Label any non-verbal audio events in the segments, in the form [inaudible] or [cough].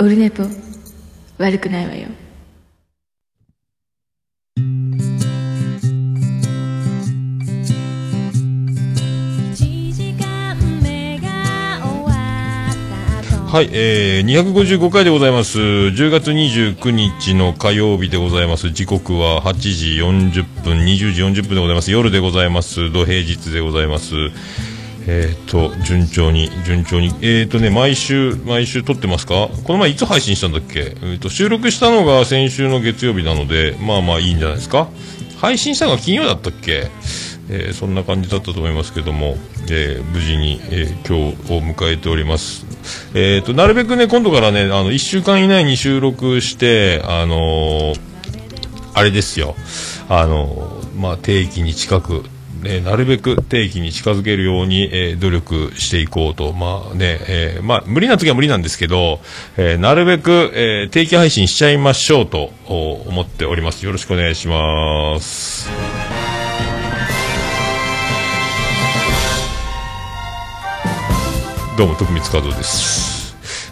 オルネポ悪くないわよはい、えー、255回でございます。10月29日の火曜日でございます。時刻は8時40分、20時40分でございます。夜でございます。土平日でございます。えっ、と、順調に、順調に。えっ、とね、毎週、毎週撮ってますか？この前いつ配信したんだっけ？えっ、と、収録したのが先週の月曜日なので、まあまあいいんじゃないですか？配信したのが金曜だったっけ？えーそんな感じだったと思いますけども、え無事に、え今日を迎えております。えーと、なるべくね、今度からね、あの、1週間以内に収録して、あのあれですよ、あのまあ、定期に近く、ね、なるべく定期に近づけるように、えー努力していこうと、まあね、えーまあ、無理な時は無理なんですけど、えーなるべく、えー定期配信しちゃいましょうと思っております。よろしくお願いします。どうも、徳光和夫です。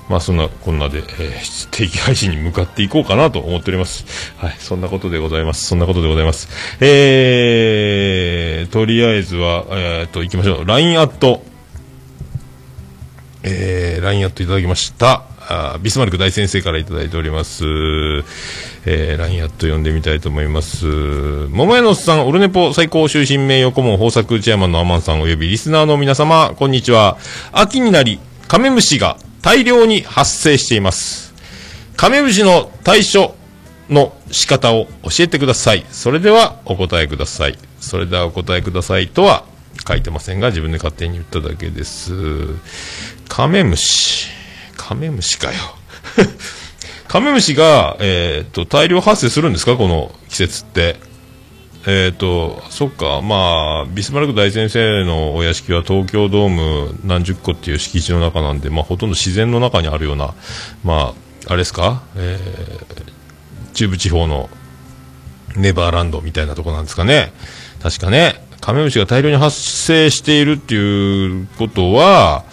まあ、そんな、こんなで、えー定期配信に向かっていこうかなと思っております。はい、そんなことでございます。そんなことでございます。えー、とりあえずは、えー、と、行きましょう。LINE アット、えー、LINE アットいただきました。あビスマルク大先生からいただいております。えー、LINE アット読んでみたいと思います。桃屋のおっさん、オルネポ最高終身名誉顧問豊作チェアマンのアマンさん及びリスナーの皆様、こんにちは。秋になり、カメムシが大量に発生しています。カメムシの対処の仕方を教えてください。それではお答えください。それではお答えくださいとは書いてませんが、自分で勝手に言っただけです。カメムシ。カメムシかよ。カメムシが、えっ、と、大量発生するんですか？この季節って。えっ、と、そっか、まあ、ビスマルク大先生のお屋敷は東京ドーム何十個っていう敷地の中なんで、まあ、ほとんど自然の中にあるような、まあ、あれですか、えー中部地方のネバーランドみたいなとこなんですかね。確かね、カメムシが大量に発生しているっていうことは、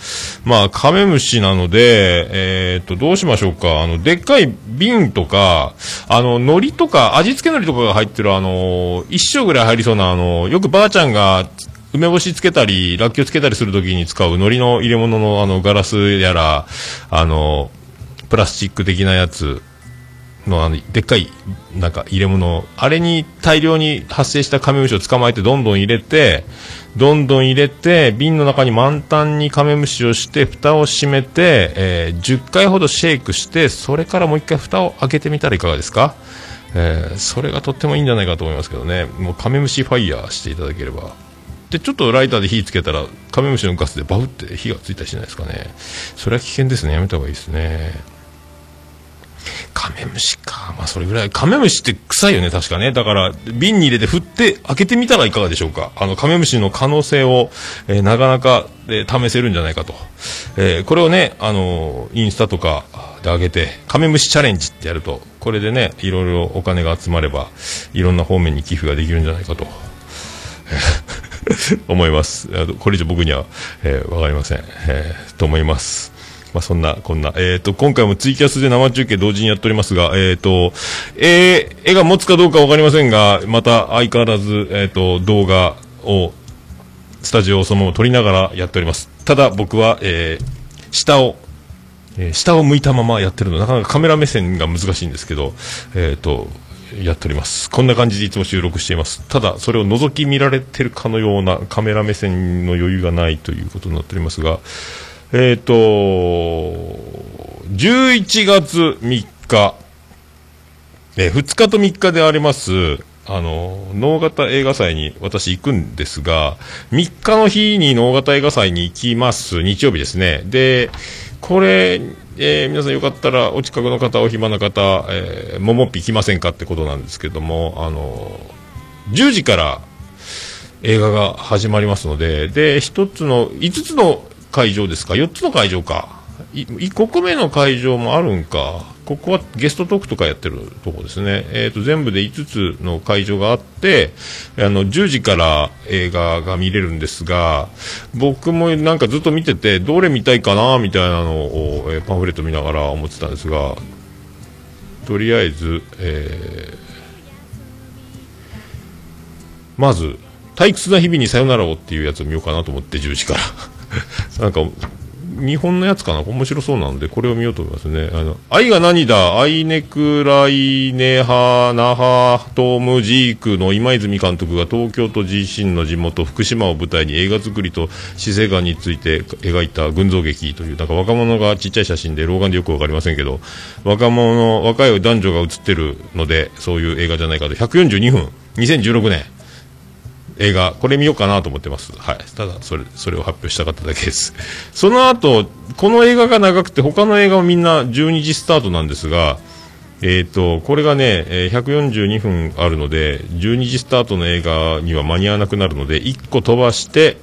まあ、カメムシなので、えーっと、どうしましょうか。あの、でっかい瓶とか、あの、海苔とか、味付け海苔とかが入ってる、あの、一升ぐらい入りそうな、あの、よくばあちゃんが、梅干しつけたり、らっきょうつけたりするときに使う海苔の入れ物の、あの、ガラスやら、あの、プラスチック的なやつ、のあのでっかいなんか入れ物あれに大量に発生したカメムシを捕まえてどんどん入れてどんどん入れて瓶の中に満タンにカメムシをして蓋を閉めて、えー10回ほどシェイクしてそれからもう一回蓋を開けてみたらいかがですか、えーそれがとってもいいんじゃないかと思いますけどね。もうカメムシファイヤーしていただければ。でちょっとライターで火つけたらカメムシのガスでバフって火がついたりしないですかね。それは危険ですね。やめた方がいいですね。カメムシか。まあ、それぐらい。カメムシって臭いよね、確かね。だから、瓶に入れて振って開けてみたらいかがでしょうか。あの、カメムシの可能性を、えーなかなか、えー試せるんじゃないかと。えーこれをね、あのインスタとかで上げて、カメムシチャレンジってやると、これでね、いろいろお金が集まれば、いろんな方面に寄付ができるんじゃないかと。[laughs] 思います。これ以上僕には、えーわかりません。えーと思います。まあ、そんな、こんな。えっ、と、今回もツイキャスで生中継同時にやっておりますが、えっ、と、えー絵が持つかどうかわかりませんが、また相変わらず、えっ、と、動画を、スタジオをそのまま撮りながらやっております。ただ僕は、えー下を、えー下を向いたままやってるの、なかなかカメラ目線が難しいんですけど、えっ、と、やっております。こんな感じでいつも収録しています。ただ、それを覗き見られてるかのようなカメラ目線の余裕がないということになっておりますが、えっ、と、11月3日、えー2日と3日であります、あの、能型映画祭に私行くんですが、3日の日に能型映画祭に行きます。日曜日ですね。で、これ、えー皆さんよかったらお近くの方、お暇な方、えー、ももっぴ来ませんかってことなんですけども、あの、10時から映画が始まりますので、で、一つの、5つの会場ですか ?4 つの会場か。1個目の会場もあるんか。ここはゲストトークとかやってるとこですね。えっ、と、全部で5つの会場があって、あの、10時から映画が見れるんですが、僕もなんかずっと見てて、どれ見たいかな、みたいなのを、えーパンフレット見ながら思ってたんですが、とりあえず、えーまず、退屈な日々にさよならをっていうやつを見ようかなと思って、10時から。[laughs] なんか、日本のやつかな？面白そうなので、これを見ようと思いますね。あの、愛が何だ？アイネクライネハナハトムジークの今泉監督が東京都自身の地元福島を舞台に映画作りと死生観について描いた群像劇という、なんか若者がちっちゃい写真で老眼でよくわかりませんけど、若者、若い男女が写ってるので、そういう映画じゃないかと、142分、2016年。映画、これ見ようかなと思ってます。はい。ただ、それ、それを発表したかっただけです。[laughs] その後、この映画が長くて、他の映画はみんな12時スタートなんですが、えっ、と、これがね、142分あるので、12時スタートの映画には間に合わなくなるので、1個飛ばして、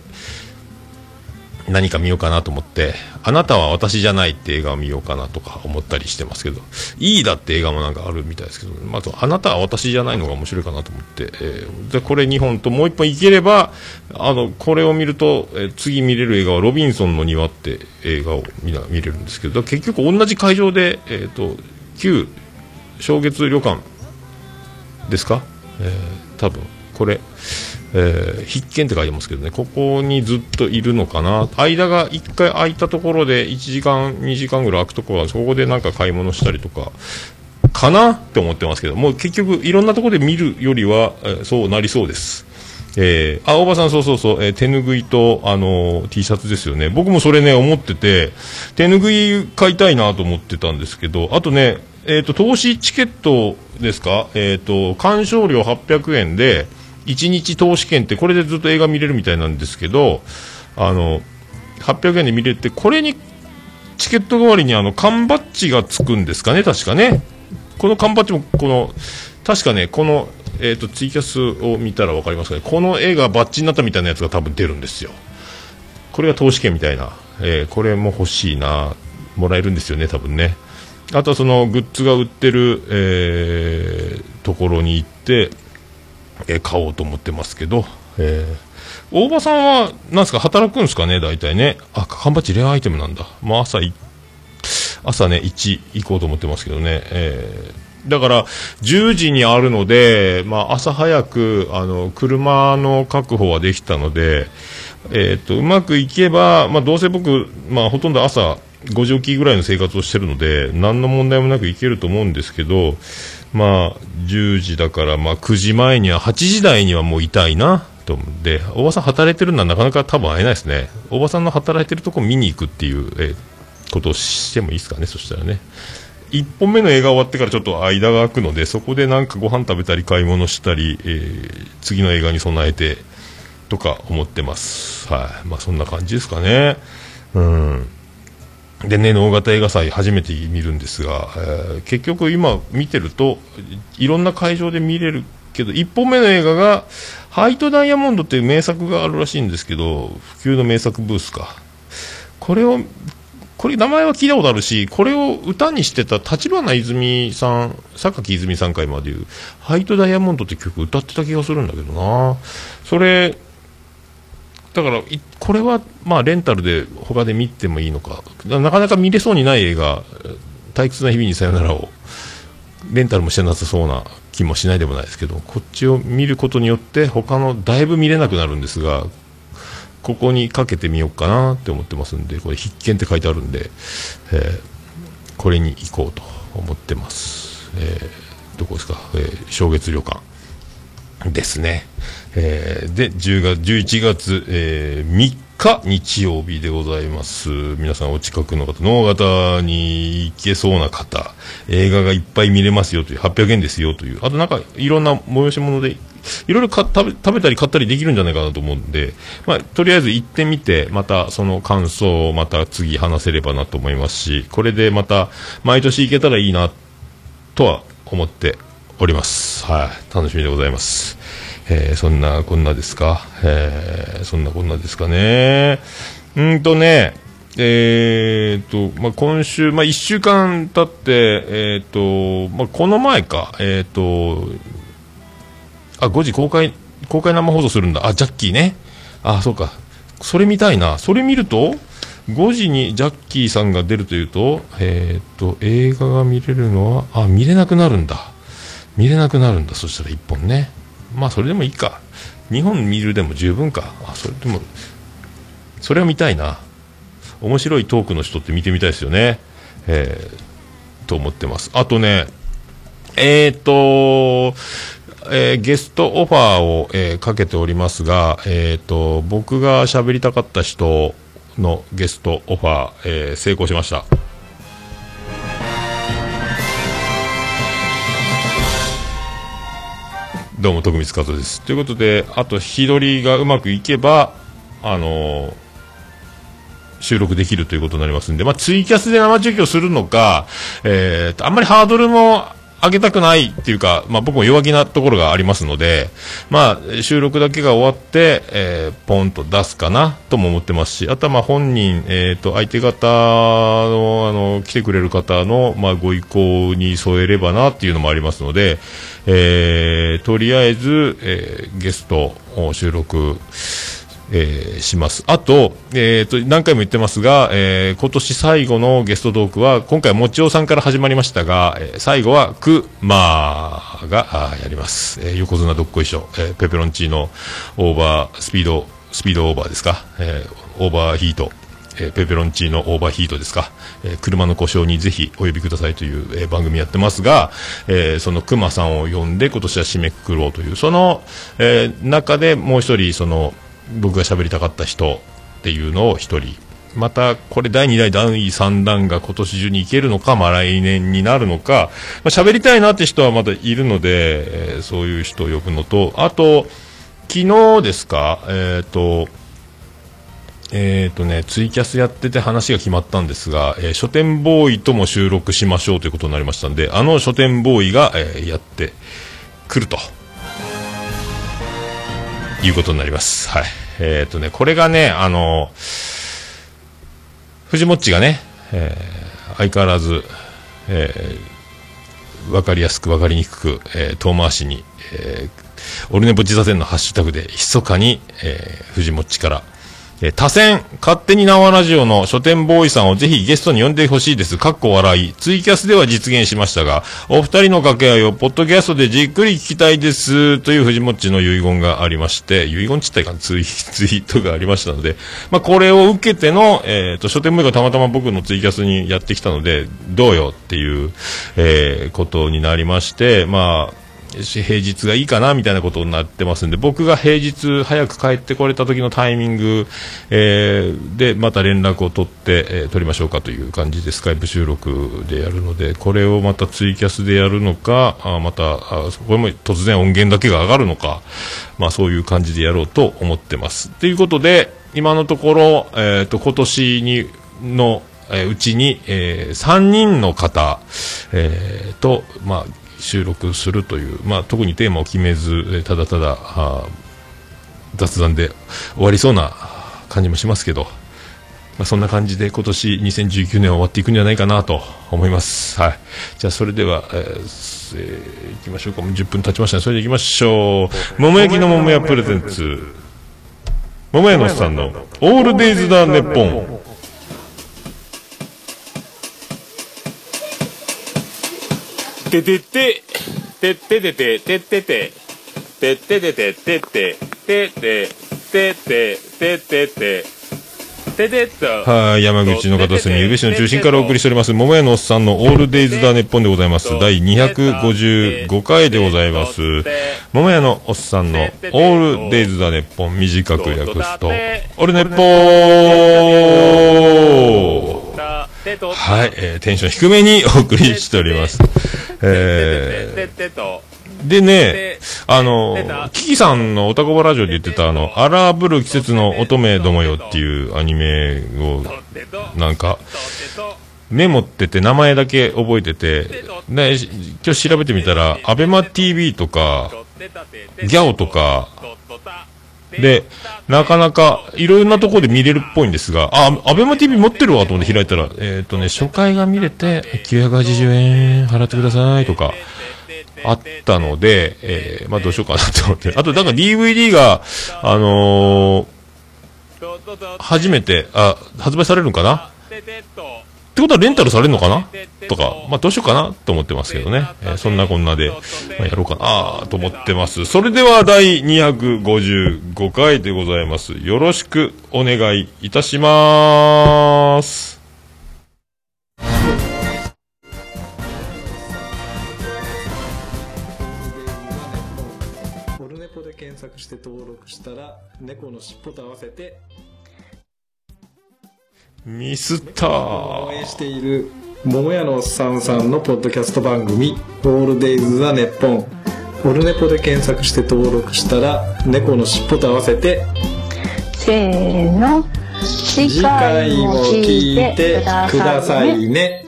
何か見ようかなと思って、あなたは私じゃないって映画を見ようかなとか思ったりしてますけど、いいだって映画もなんかあるみたいですけど、まず、あなたは私じゃないのが面白いかなと思って、えーで、これ2本ともう1本いければ、あの、これを見ると、えー次見れる映画はロビンソンの庭って映画を見な見れるんですけど、結局同じ会場で、えっ、と、旧正月旅館ですか、えー多分これ、えー必見って書いてますけどね、ここにずっといるのかな、間が1回空いたところで1時間、2時間ぐらい空くところは、そこでなんか買い物したりとか、かなって思ってますけど、もう結局、いろんなところで見るよりは、えーそうなりそうです。えー、あ、大場さん、そうそうそう、えー手ぬぐいと、あのー T シャツですよね。僕もそれね、思ってて、手ぬぐい買いたいなと思ってたんですけど、あとね、えっ、と、投資チケットですか？えっ、と、鑑賞料800円で、1日投資券って、これでずっと映画見れるみたいなんですけど、あの、800円で見れて、これに、チケット代わりにあの、缶バッジがつくんですかね、確かね。この缶バッジも、この、確かね、この、えっ、と、ツイキャスを見たらわかりますかね、この絵がバッジになったみたいなやつが多分出るんですよ。これが投資券みたいな、えーこれも欲しいな、もらえるんですよね、多分ね。あとはそのグッズが売ってる、えーところに行って、えー買おうと思ってますけど、えー大場さんは、なんすか、働くんですかね、大体ね。あ、缶バッジレアアイテムなんだ。まあ、朝、朝ね、1行こうと思ってますけどね。えーだから、10時にあるので、まあ、朝早く、あの、車の確保はできたので、えっ、と、うまくいけば、まあ、どうせ僕、まあ、ほとんど朝、5時起きぐらいの生活をしてるので、何の問題もなくいけると思うんですけど、まあ、10時だから、まあ、9時前には、8時台にはもういたいな、と思うんで、大場さん働いてるのはなかなか多分会えないですね。大場さんの働いてるとこ見に行くっていう、えことをしてもいいですかね、そしたらね。1本目の映画終わってからちょっと間が空くので、そこでなんかご飯食べたり買い物したり、えー次の映画に備えてとか思ってます。はい。まあそんな感じですかね。うん。でね、能型映画祭初めて見るんですが、えー結局今見てると、いろんな会場で見れるけど、1本目の映画が、ハイトダイヤモンドっていう名作があるらしいんですけど、普及の名作ブースか。これを、これ名前は聞いたことあるし、これを歌にしてた立花泉さん、榊泉さん回までいう、ハイトダイヤモンドって曲歌ってた気がするんだけどな。それ、だから、これは、まあ、レンタルで他で見てもいいのか。なかなか見れそうにない映画、退屈な日々にさよならを、レンタルもしてなさそうな気もしないでもないですけど、こっちを見ることによって、他のだいぶ見れなくなるんですが、ここにかけてみようかなって思ってますんで、これ必見って書いてあるんで、えーこれに行こうと思ってます。えーどこですか、えー正月旅館ですね。えーで、10月、11月、えー3日日曜日でございます。皆さんお近くの方、能形に行けそうな方、映画がいっぱい見れますよという、800円ですよという、あとなんかいろんな催し物で、いろいろ食べ食べたり買ったりできるんじゃないかなと思うんで、まあ、とりあえず行ってみて、またその感想をまた次話せればなと思いますし、これでまた毎年行けたらいいなとは思っております。はい、楽しみでございます。えーそんなこんなですか、えーそんなこんなですかね。うんとね、えーとまあ、今週、まあ、1週間経って、えーとまあ、この前か、えーとあ5時公開公開生放送するんだ、あジャッキーね、あそうか、それ見たいな、それ見ると、5時にジャッキーさんが出るというと、えーと、映画が見れるのは、あ見れなくなるんだ、見れなくなるんだ、そしたら1本ね、まあそれでもいいか、2本見るでも十分か、あそれでも、それは見たいな。面白いトークの人って見てみたいですよね。えー、と思ってます。あとね、えっ、ー、と、えー、ゲストオファーを、えー、かけておりますが、えーと、僕が喋りたかった人のゲストオファー、えー、成功しました。どうも徳光和です。ということで、あと日取りがうまくいけば、あのー、収録できるということになりますんで、まあ、ツイキャスで生中継をするのか、えー、あんまりハードルも上げたくないっていうか、まあ、僕も弱気なところがありますので、まあ、収録だけが終わって、えー、ポンと出すかなとも思ってますし、あとはまあ本人、えー、と相手方のあの来てくれる方の、まあ、ご意向に添えればなっていうのもありますので、えー、とりあえず、えー、ゲストを収録、えー、します。あと、えーと、何回も言ってますが、えー、今年最後のゲストトークは、今回は、もちおさんから始まりましたが、えー、最後は、くまーがやります。えー、横綱どっこいしょ、えー、ペペロンチーノ、オーバー、スピード、スピードオーバーですか、えー、オーバーヒート、えー、ペペロンチーノオーバーヒートですか、えー、車の故障にぜひお呼びくださいという、えー、番組やってますが、えー、そのクマさんを呼んで今年は締めくくろうという、その、えー、中でもう一人、その、僕が喋りたかった人っていうのを1人。またこれ第2弾第3弾が今年中に行けるのか、まあ、来年になるのか、まあ、喋りたいなって人はまだいるので、えー、そういう人を呼ぶのとあと昨日ですかえっ、ー、とえーとね、ツイキャスやってて話が決まったんですが、えー、書店ボーイとも収録しましょうということになりましたんで、あの書店ボーイが、えー、やってくると。いうことになります。はい。えっ、ー、とね、これがね、あの、藤もっちがね、えー、相変わらず、えー、わかりやすくわかりにくく、えー、遠回しに、えー、オルネポ自座禅のハッシュタグで、密かに、えー、藤もっちから、えー、多選、勝手に縄ラジオの書店ボーイさんをぜひゲストに呼んでほしいです。かっこ笑い。ツイキャスでは実現しましたが、お二人の掛け合いをポッドキャストでじっくり聞きたいです。という藤もっちの遺言がありまして、遺言ちったいかツイ [laughs] ツイートがありましたので、まあ、これを受けての、えっ、ー、と、書店ボーイがたまたま僕のツイキャスにやってきたので、どうよっていう、えー、ことになりまして、まあ、平日がいいかなみたいなことになってますんで僕が平日早く帰ってこれた時のタイミング、えー、でまた連絡を取って、えー、取りましょうかという感じでスカイプ収録でやるのでこれをまたツイキャスでやるのかあまたあこれも突然音源だけが上がるのか、まあ、そういう感じでやろうと思ってます。ということで今のところ、えーと、今年にのえ、うちに、えー、3人の方、えー、と、まあ、収録するという、まあ、特にテーマを決めず、ただただ雑談で終わりそうな感じもしますけど、まあ、そんな感じで今年2019年は終わっていくんじゃないかなと思います。はい。じゃあそれでは、えー、えー、いきましょうか。もう10分経ちましたね。それでいきましょう。桃焼きの桃屋プレゼンツ。桃屋のさんのオールデイズ・ダ・ネッポン。ててて、てっててて、てってて、てっててて、てって、てって、てって、てってて、はい、山口の片隅、宇部市の中心からお送りしております、桃屋のおっさんのオールデイズ・ダ・ネッポンでございます。第255回でございます。桃屋のおっさんのオールデイズ・ダ・ネッポン、短く訳すと、オルネッポーはい、えー、テンション低めにお送りしております。[laughs] えー、でね、あの、キキさんのおたこばラジオで言ってた、あの、荒ぶる季節の乙女どもよっていうアニメを、なんか、メモってて名前だけ覚えてて、で、今日調べてみたら、アベマ TV とか、ギャオとか、で、なかなか、いろんなところで見れるっぽいんですが、あ、アベマ TV 持ってるわと思って開いたら、えっ、とね、初回が見れて、980円払ってくださいとか、あったので、えー、まあどうしようかなと思って。あと、なんか DVD が、あのー、初めて、あ、発売されるのかな？ってことはレンタルされるのかな？とか、まあどうしようかなと思ってますけどね。えー、そんなこんなで、まあ、やろうかなと思ってます。それでは第255回でございます。よろしくお願いいたしまーす。検索して登録したら、猫の尻尾と合わせてミスった。応援している桃屋のおっさんさんのポッドキャスト番組「オールデイズ・ザ・ネッポン」オルネポで検索して登録したら猫のしっぽと合わせてせーの次回も聞いてくださいね。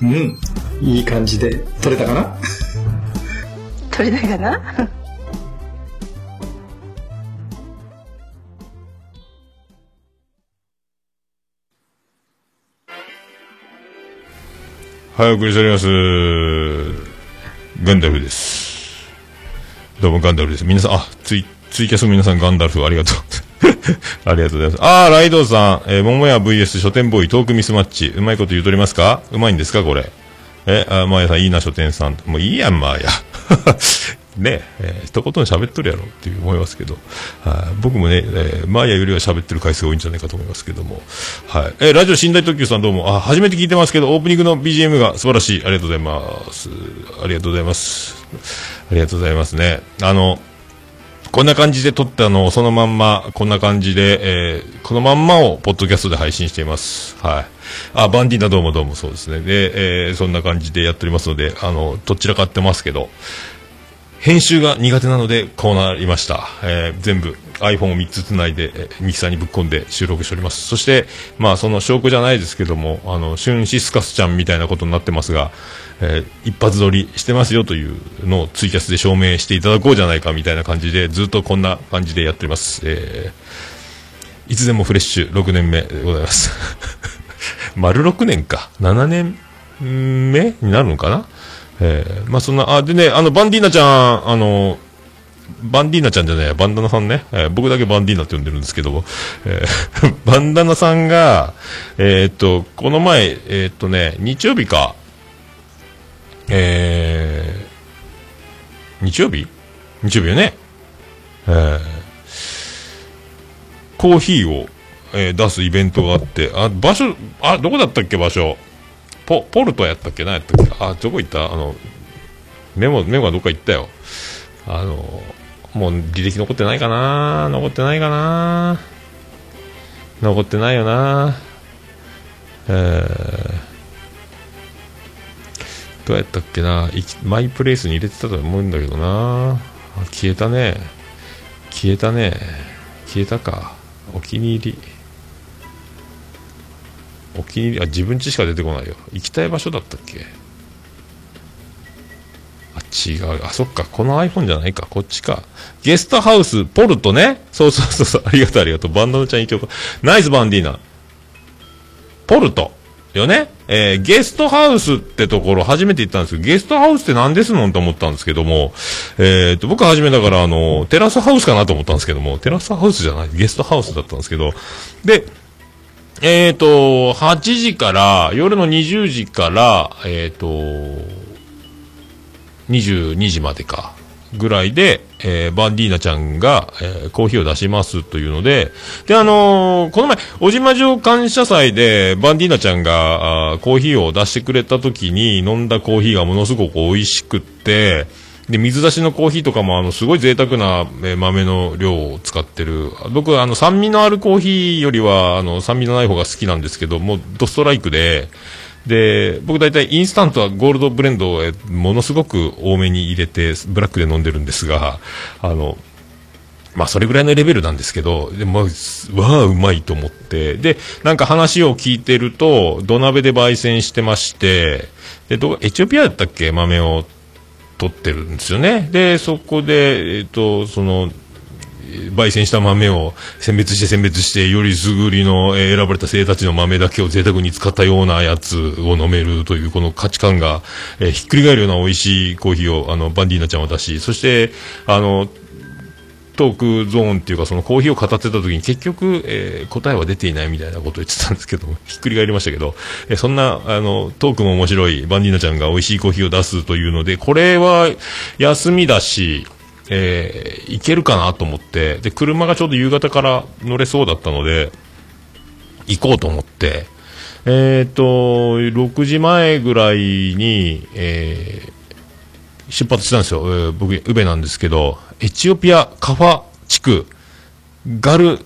うん。いい感じで撮れたかな？撮れたかな？はい、お送りしております。ガンダルフです。どうもガンダルフです。皆さん、あ、ツイ、ツイキャスの皆さんガンダルフありがとう。[laughs] ありがとうございます。あー、ライドさん、えー、桃屋 VS 書店ボーイトークミスマッチ。うまいこと言うとりますか？うまいんですかこれ？え、あ、まあやさん、いいな書店さん。もういいやん、まあや。ねえー、一言喋っとるやろって思いますけど、はい、僕もね、えー、マーヤよりは喋ってる回数が多いんじゃないかと思いますけども、はい。えー、ラジオ寝台特急さんどうも、あ、初めて聞いてますけど、オープニングの BGM が素晴らしい。ありがとうございます。ありがとうございます。ありがとうございますね。あの、こんな感じで撮ったのをそのまんま、こんな感じで、えー、このまんまをポッドキャストで配信しています。はい。あ、バンディーナどうもどうもそうですね。で、えー、そんな感じでやっておりますので、あの、どちらかってますけど、編集が苦手なのでこうなりました、えー、全部 iPhone を3つつないで、ミキサーにぶっ込んで収録しております。そしてまあその証拠じゃないですけどもあのシュンシスカスちゃんみたいなことになってますが、えー、一発撮りしてますよというのをツイキャスで証明していただこうじゃないかみたいな感じでずっとこんな感じでやっております、えー、いつでもフレッシュ6年目でございます。[laughs] 丸6年か。7年目になるのかな？えー、まあそんな、あ、でね、あの、バンディーナちゃん、あの、バンディーナちゃんじゃない、バンダナさんね。えー、僕だけバンディーナって呼んでるんですけど、えー、[laughs] バンダナさんが、えー、っと、この前、えー、っとね、日曜日か、えー、日曜日？日曜日よね。えー、コーヒーを、えー、出すイベントがあって、あ、場所、あ、どこだったっけ、場所？ポポルトやったっけ？何やったっけ？あどこ行った？あのメモメモがどっか行ったよ。あのもう履歴残ってないかな？残ってないかな？残ってないよな？えー、どうやったっけな？マイプレイスに入れてたと思うんだけどな。消えたね。消えたね。消えたか。お気に入り。お気に入りあ自分家しか出てこないよ。行きたい場所だったっけ？あ違う。あそっか。この iPhone じゃないか。こっちか。ゲストハウスポルトね。そうそうそうそう。ありがとうありがとう。バンドのちゃん一応ナイスバンディーナ。ポルトよね？えー、ゲストハウスってところ初めて行ったんですけど、ゲストハウスって何ですの？と思ったんですけども、えー、と、僕は初めだからあの、テラスハウスかなと思ったんですけども、テラスハウスじゃない、ゲストハウスだったんですけど、で、えっ、ー、と、8時から、夜の20時から、えっ、ー、と、22時までか、ぐらいで、えー、バンディーナちゃんが、えー、コーヒーを出しますというので、で、あのー、この前、小島城感謝祭で、バンディーナちゃんが、コーヒーを出してくれた時に飲んだコーヒーがものすごく美味しくって、で、水出しのコーヒーとかも、あの、すごい贅沢な、豆の量を使ってる。僕、あの、酸味のあるコーヒーよりは、あの、酸味のない方が好きなんですけど、もう、ドストライクで、で、僕大体インスタントはゴールドブレンドをものすごく多めに入れて、ブラックで飲んでるんですが、あの、まあ、それぐらいのレベルなんですけど、でも、わあ、うまいと思って、で、なんか話を聞いてると、土鍋で焙煎してまして、で、ど、エチオピアだったっけ？豆を。取ってるんですよね。で、そこで、えっ、と、その、焙煎した豆を選別して選別して、よりすぐりの、選ばれた生たちの豆だけを贅沢に使ったようなやつを飲めるという、この価値観が、えーひっくり返るような美味しいコーヒーを、あの、バンディーナちゃんは出し、そして、あの、トークゾーンっていうか、そのコーヒーを語ってた時に結局、えー答えは出ていないみたいなことを言ってたんですけど、[laughs] ひっくり返りましたけど、えーそんな、あの、トークも面白いバンディーナちゃんが美味しいコーヒーを出すというので、これは休みだし、えー、行けるかなと思って、で、車がちょうど夕方から乗れそうだったので、行こうと思って、えっ、と、6時前ぐらいに、えー出発したんですよ。えー僕、宇部なんですけど、エチオピアカファ地区ガル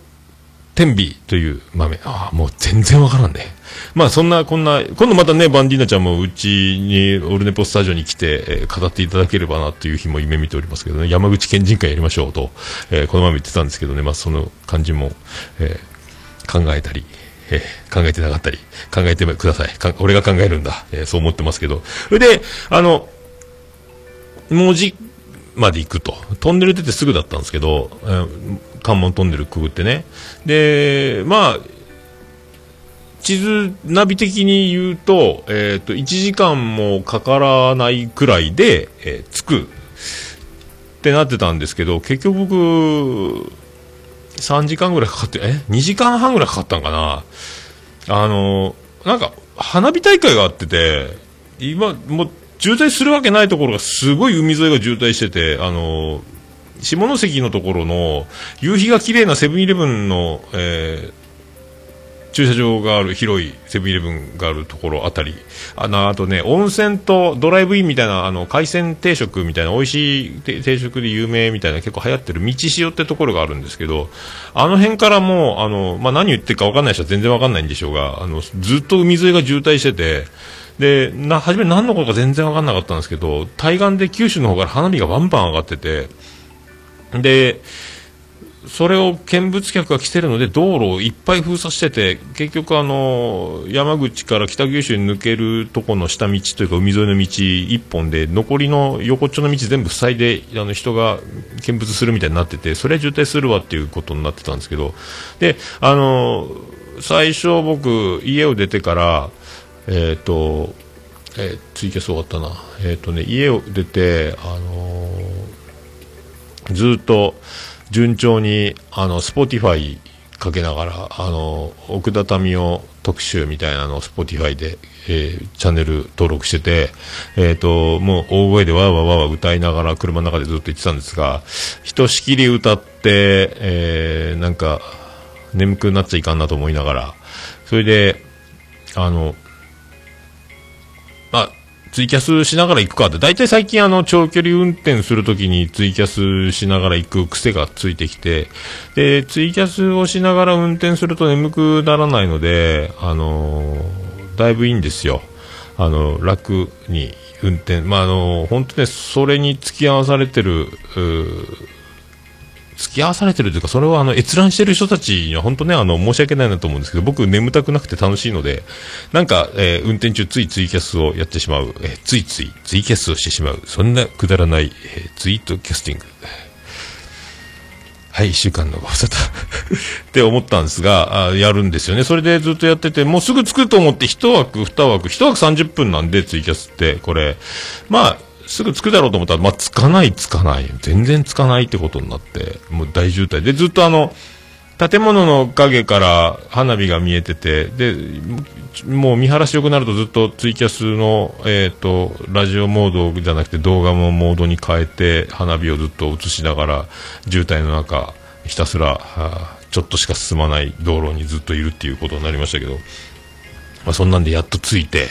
テンビという豆。ああ、もう全然わからんね。まあそんな、こんな、今度またね、バンディーナちゃんもうちに、オルネポスタジオに来て、えー語っていただければなっていう日も夢見ておりますけどね、山口県人会やりましょうと、えーこの前も言ってたんですけどね、まあその感じも、えー考えたり、えー考えてなかったり、考えてください。俺が考えるんだ。えーそう思ってますけど。それで、あの、文字まで行くと。トンネル出てすぐだったんですけど、えー関門トンネルくぐってね。で、まあ、地図ナビ的に言うと、えっ、と、1時間もかからないくらいで、えー着くってなってたんですけど、結局僕、3時間ぐらいかかって、え ?2 時間半ぐらいかかったんかなあの、なんか、花火大会があってて、今、もう、渋滞するわけないところがすごい海沿いが渋滞してて、あの、下関のところの夕日が綺麗なセブンイレブンの、えー駐車場がある広いセブンイレブンがあるところあたり、あの、あとね、温泉とドライブインみたいな、あの、海鮮定食みたいな、美味しい定食で有名みたいな、結構流行ってる道塩ってところがあるんですけど、あの辺からもう、あの、まあ、何言ってるか分かんない人は全然分かんないんでしょうが、あの、ずっと海沿いが渋滞してて、で、な、初め何のことか全然分かんなかったんですけど、対岸で九州の方から花火がバンバン上がってて、で、それを見物客が来てるので道路をいっぱい封鎖してて結局あの山口から北九州に抜けるとこの下道というか海沿いの道一本で残りの横っちょの道全部塞いであの人が見物するみたいになっててそれは渋滞するわっていうことになってたんですけどであの最初僕家を出てからえっ、と、えーツイキャス終わったな。えっ、とね家を出てあのずっと順調にあの Spotify かけながらあの奥田民生特集みたいなのを Spotify で、えーチャンネル登録してて、えー、ともう大声でわーわーわーわー歌いながら車の中でずっと言ってたんですがひとしきり歌って、えーなんか眠くなっちゃいかんなと思いながらそれであの、ツイキャスしながら行くかって、大体最近あの、長距離運転するときにツイキャスしながら行く癖がついてきて、で、ツイキャスをしながら運転すると眠くならないので、あのーだいぶいいんですよ。あの、楽に運転、まあ、あの、本当ね、それに付き合わされてる、う付き合わされてるというか、それはあの閲覧してる人たちには本当ね、あの申し訳ないなと思うんですけど、僕、眠たくなくて楽しいので、なんか、えー運転中、ついツイキャスをやってしまう、えーついついツイキャスをしてしまう、そんなくだらない、えーツイートキャスティング。はい、一週間のご無沙汰 [laughs] って思ったんですが、あやるんですよね。それでずっとやってて、もうすぐ着くと思って、一枠、二枠、一枠30分なんで、ツイキャスって、これ。まあ、すぐ着くだろうと思ったら、まあ、着かない、着かない。全然着かないってことになって、もう大渋滞。で、ずっとあの、建物の影から花火が見えてて、で、もう見晴らし良くなるとずっとツイキャスの、えっ、と、ラジオモードじゃなくて動画のモードに変えて、花火をずっと映しながら、渋滞の中、ひたすら、あちょっとしか進まない道路にずっといるっていうことになりましたけど、まあ、そんなんでやっと着いて、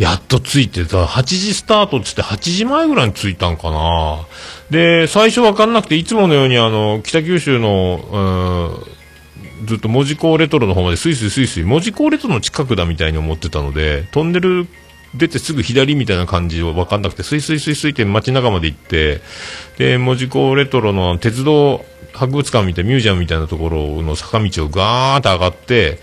やっと着いてた、8時スタートっつって8時前ぐらいに着いたんかな。で、最初わかんなくて、いつものようにあの、北九州の、うんずっと門司港レトロの方までスイスイスイスイ、門司港レトロの近くだみたいに思ってたので、トンネル出てすぐ左みたいな感じは分かんなくて、スイスイスイスイって街中まで行って、で、門司港レトロの鉄道博物館みたいなミュージアムみたいなところの坂道をガーッと上がって、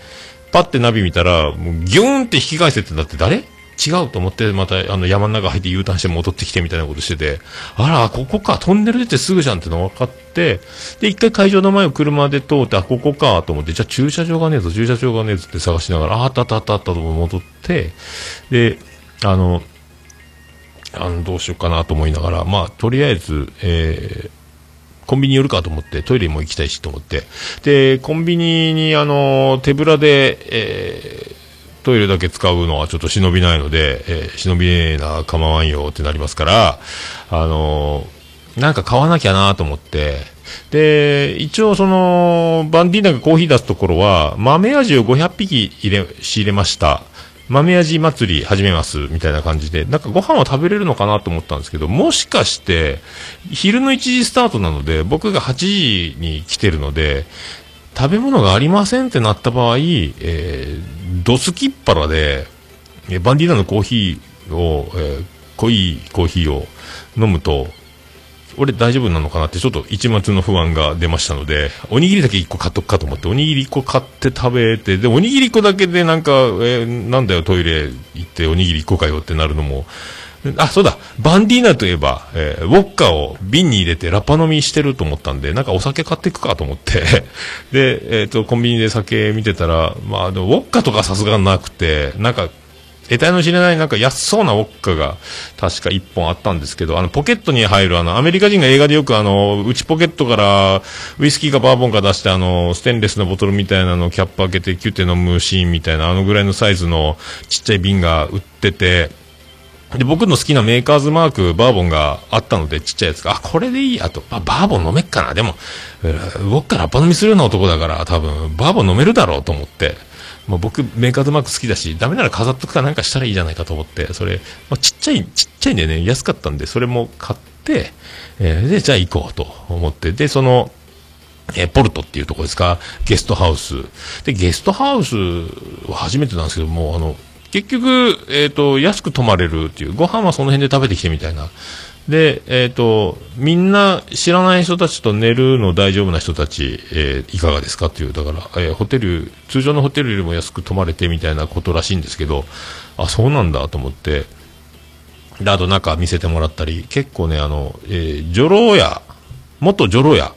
パッてナビ見たら、もうギューンって引き返せってなって誰？違うと思って、またあの山の中入って U ターンして戻ってきてみたいなことしてて、あら、ここか、トンネル出てすぐじゃんっての分かって、で、一回会場の前を車で通って、あ、ここかと思って、じゃあ駐車場がねえぞ、駐車場がねえぞって探しながら、ああったあったあったあったと戻って、で、あの、あのどうしようかなと思いながら、まあ、とりあえず、えーコンビニ寄るかと思って、トイレも行きたいしと思って。で、コンビニに、あの、手ぶらで、えートイレだけ使うのはちょっと忍びないので、えー忍びねえな、構わんよってなりますから、あのなんか買わなきゃなと思って、で、一応その、バンディーナがコーヒー出すところは、豆味を500匹入れ、仕入れました。豆味祭り始めます、みたいな感じで、なんかご飯は食べれるのかなと思ったんですけど、もしかして、昼の1時スタートなので、僕が8時に来てるので、食べ物がありませんってなった場合、えー、ドスキッパラで、えバンディーナのコーヒーを、えー濃いコーヒーを飲むと、俺大丈夫なのかなってちょっと一末の不安が出ましたので、おにぎりだけ1個買っとくかと思って、おにぎり1個買って食べて、で、おにぎり1個だけでなんか、えーなんだよトイレ行っておにぎり1個かよってなるのも、あ、そうだ、バンディーナといえば、えーウォッカを瓶に入れてラッパ飲みしてると思ったんで、なんかお酒買っていくかと思って、[laughs] で、えっ、と、コンビニで酒見てたら、まあ、でもウォッカとかさすがなくて、なんか、得体の知れないなんか安そうなウォッカが確か一本あったんですけど、あのポケットに入るあのアメリカ人が映画でよくあの内ポケットからウイスキーかバーボンか出してあのステンレスのボトルみたいなのをキャップ開けてキュッて飲むシーンみたいなあのぐらいのサイズのちっちゃい瓶が売ってて、で、僕の好きなメーカーズマーク、バーボンがあったので、ちっちゃいやつが、あ、これでいいやと。あ、バーボン飲めっかな。でも、えー僕からラッパ飲みするような男だから、多分、バーボン飲めるだろうと思って。まあ、僕、メーカーズマーク好きだし、ダメなら飾っとくかなんかしたらいいじゃないかと思って、それ、まあ、ちっちゃい、ちっちゃいんでね、安かったんで、それも買って、えーで、じゃあ行こうと思って、で、その、えーポルトっていうとこですか、ゲストハウス。で、ゲストハウスは初めてなんですけども、あの、結局、えっ、と、安く泊まれるっていう、ご飯はその辺で食べてきてみたいな。で、えっ、と、みんな知らない人たちと寝るの大丈夫な人たち、えーいかがですかっていう、だから、えホテル、通常のホテルよりも安く泊まれてみたいなことらしいんですけど、あ、そうなんだと思って、で、あと中見せてもらったり、結構ね、あの、えー、女郎屋、元女郎屋、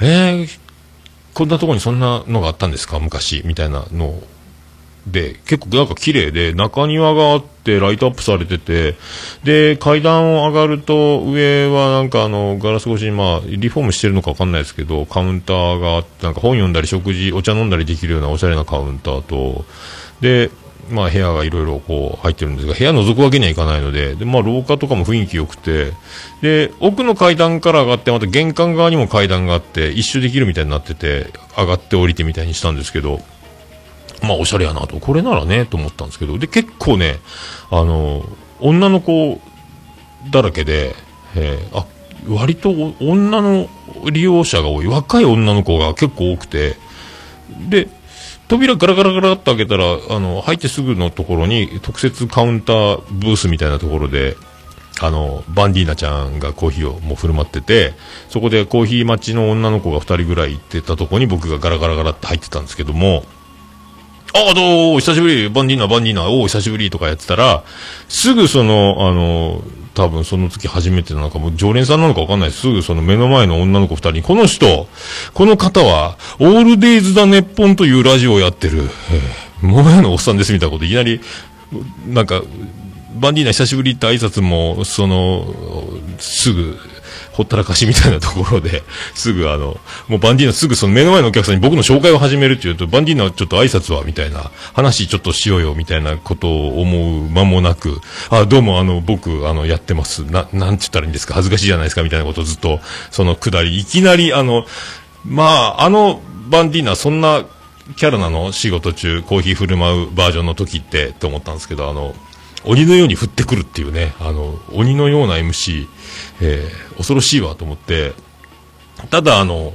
えー、こんなとこにそんなのがあったんですか？昔、みたいなのをで、結構なんか綺麗で、中庭があって、ライトアップされてて、で、階段を上がると、上はなんかあの、ガラス越しにまあ、リフォームしてるのかわかんないですけど、カウンターがあって、なんか本読んだり食事、お茶飲んだりできるようなおしゃれなカウンターと、で、まあ部屋がいろいろこう入ってるんですが、部屋覗くわけにはいかないので、で、まあ廊下とかも雰囲気良くて、で、奥の階段から上がって、また玄関側にも階段があって、一周できるみたいになってて、上がって降りてみたいにしたんですけど、まあおしゃれやなと、これならね、と思ったんですけど、で、結構ね、あの、女の子だらけで、えーあ、割と女の利用者が多い、若い女の子が結構多くて、で、扉ガラガラガラって開けたら、あの、入ってすぐのところに特設カウンターブースみたいなところで、あの、バンディーナちゃんがコーヒーをもう振る舞ってて、そこでコーヒー待ちの女の子が2人ぐらい行ってたとこに僕がガラガラガラって入ってたんですけども、あ、どうも、久しぶり、バンディーナ、バンディーナ、おお、久しぶり。とかやってたら、すぐその、あの、多分その時初めてなのかもう常連さんなのかわかんない。す。すぐその目の前の女の子二人に、この人、この方は、オールデイズ・ザ・ネッポンというラジオをやってる、えー、桃屋のおっさんですみたいなこと、いきなり、なんか、バンディーナ久しぶりって挨拶も、その、すぐ、ほったらかしみたいなところで、[laughs] すぐあの、もうバンディーナすぐその目の前のお客さんに僕の紹介を始めるっていうと、バンディーナちょっと挨拶はみたいな、話ちょっとしようよみたいなことを思う間もなく、あ、どうもあの、僕、あの、やってます。な、なんて言ったらいいんですか？恥ずかしいじゃないですかみたいなことをずっと、そのくだり、いきなりあの、まあ、あの、バンディーナそんなキャラなの？仕事中、コーヒー振る舞うバージョンの時って、って思ったんですけど、あの、鬼のように降ってくるっていうね、あの、鬼のような MC、えー、恐ろしいわと思って、ただあの、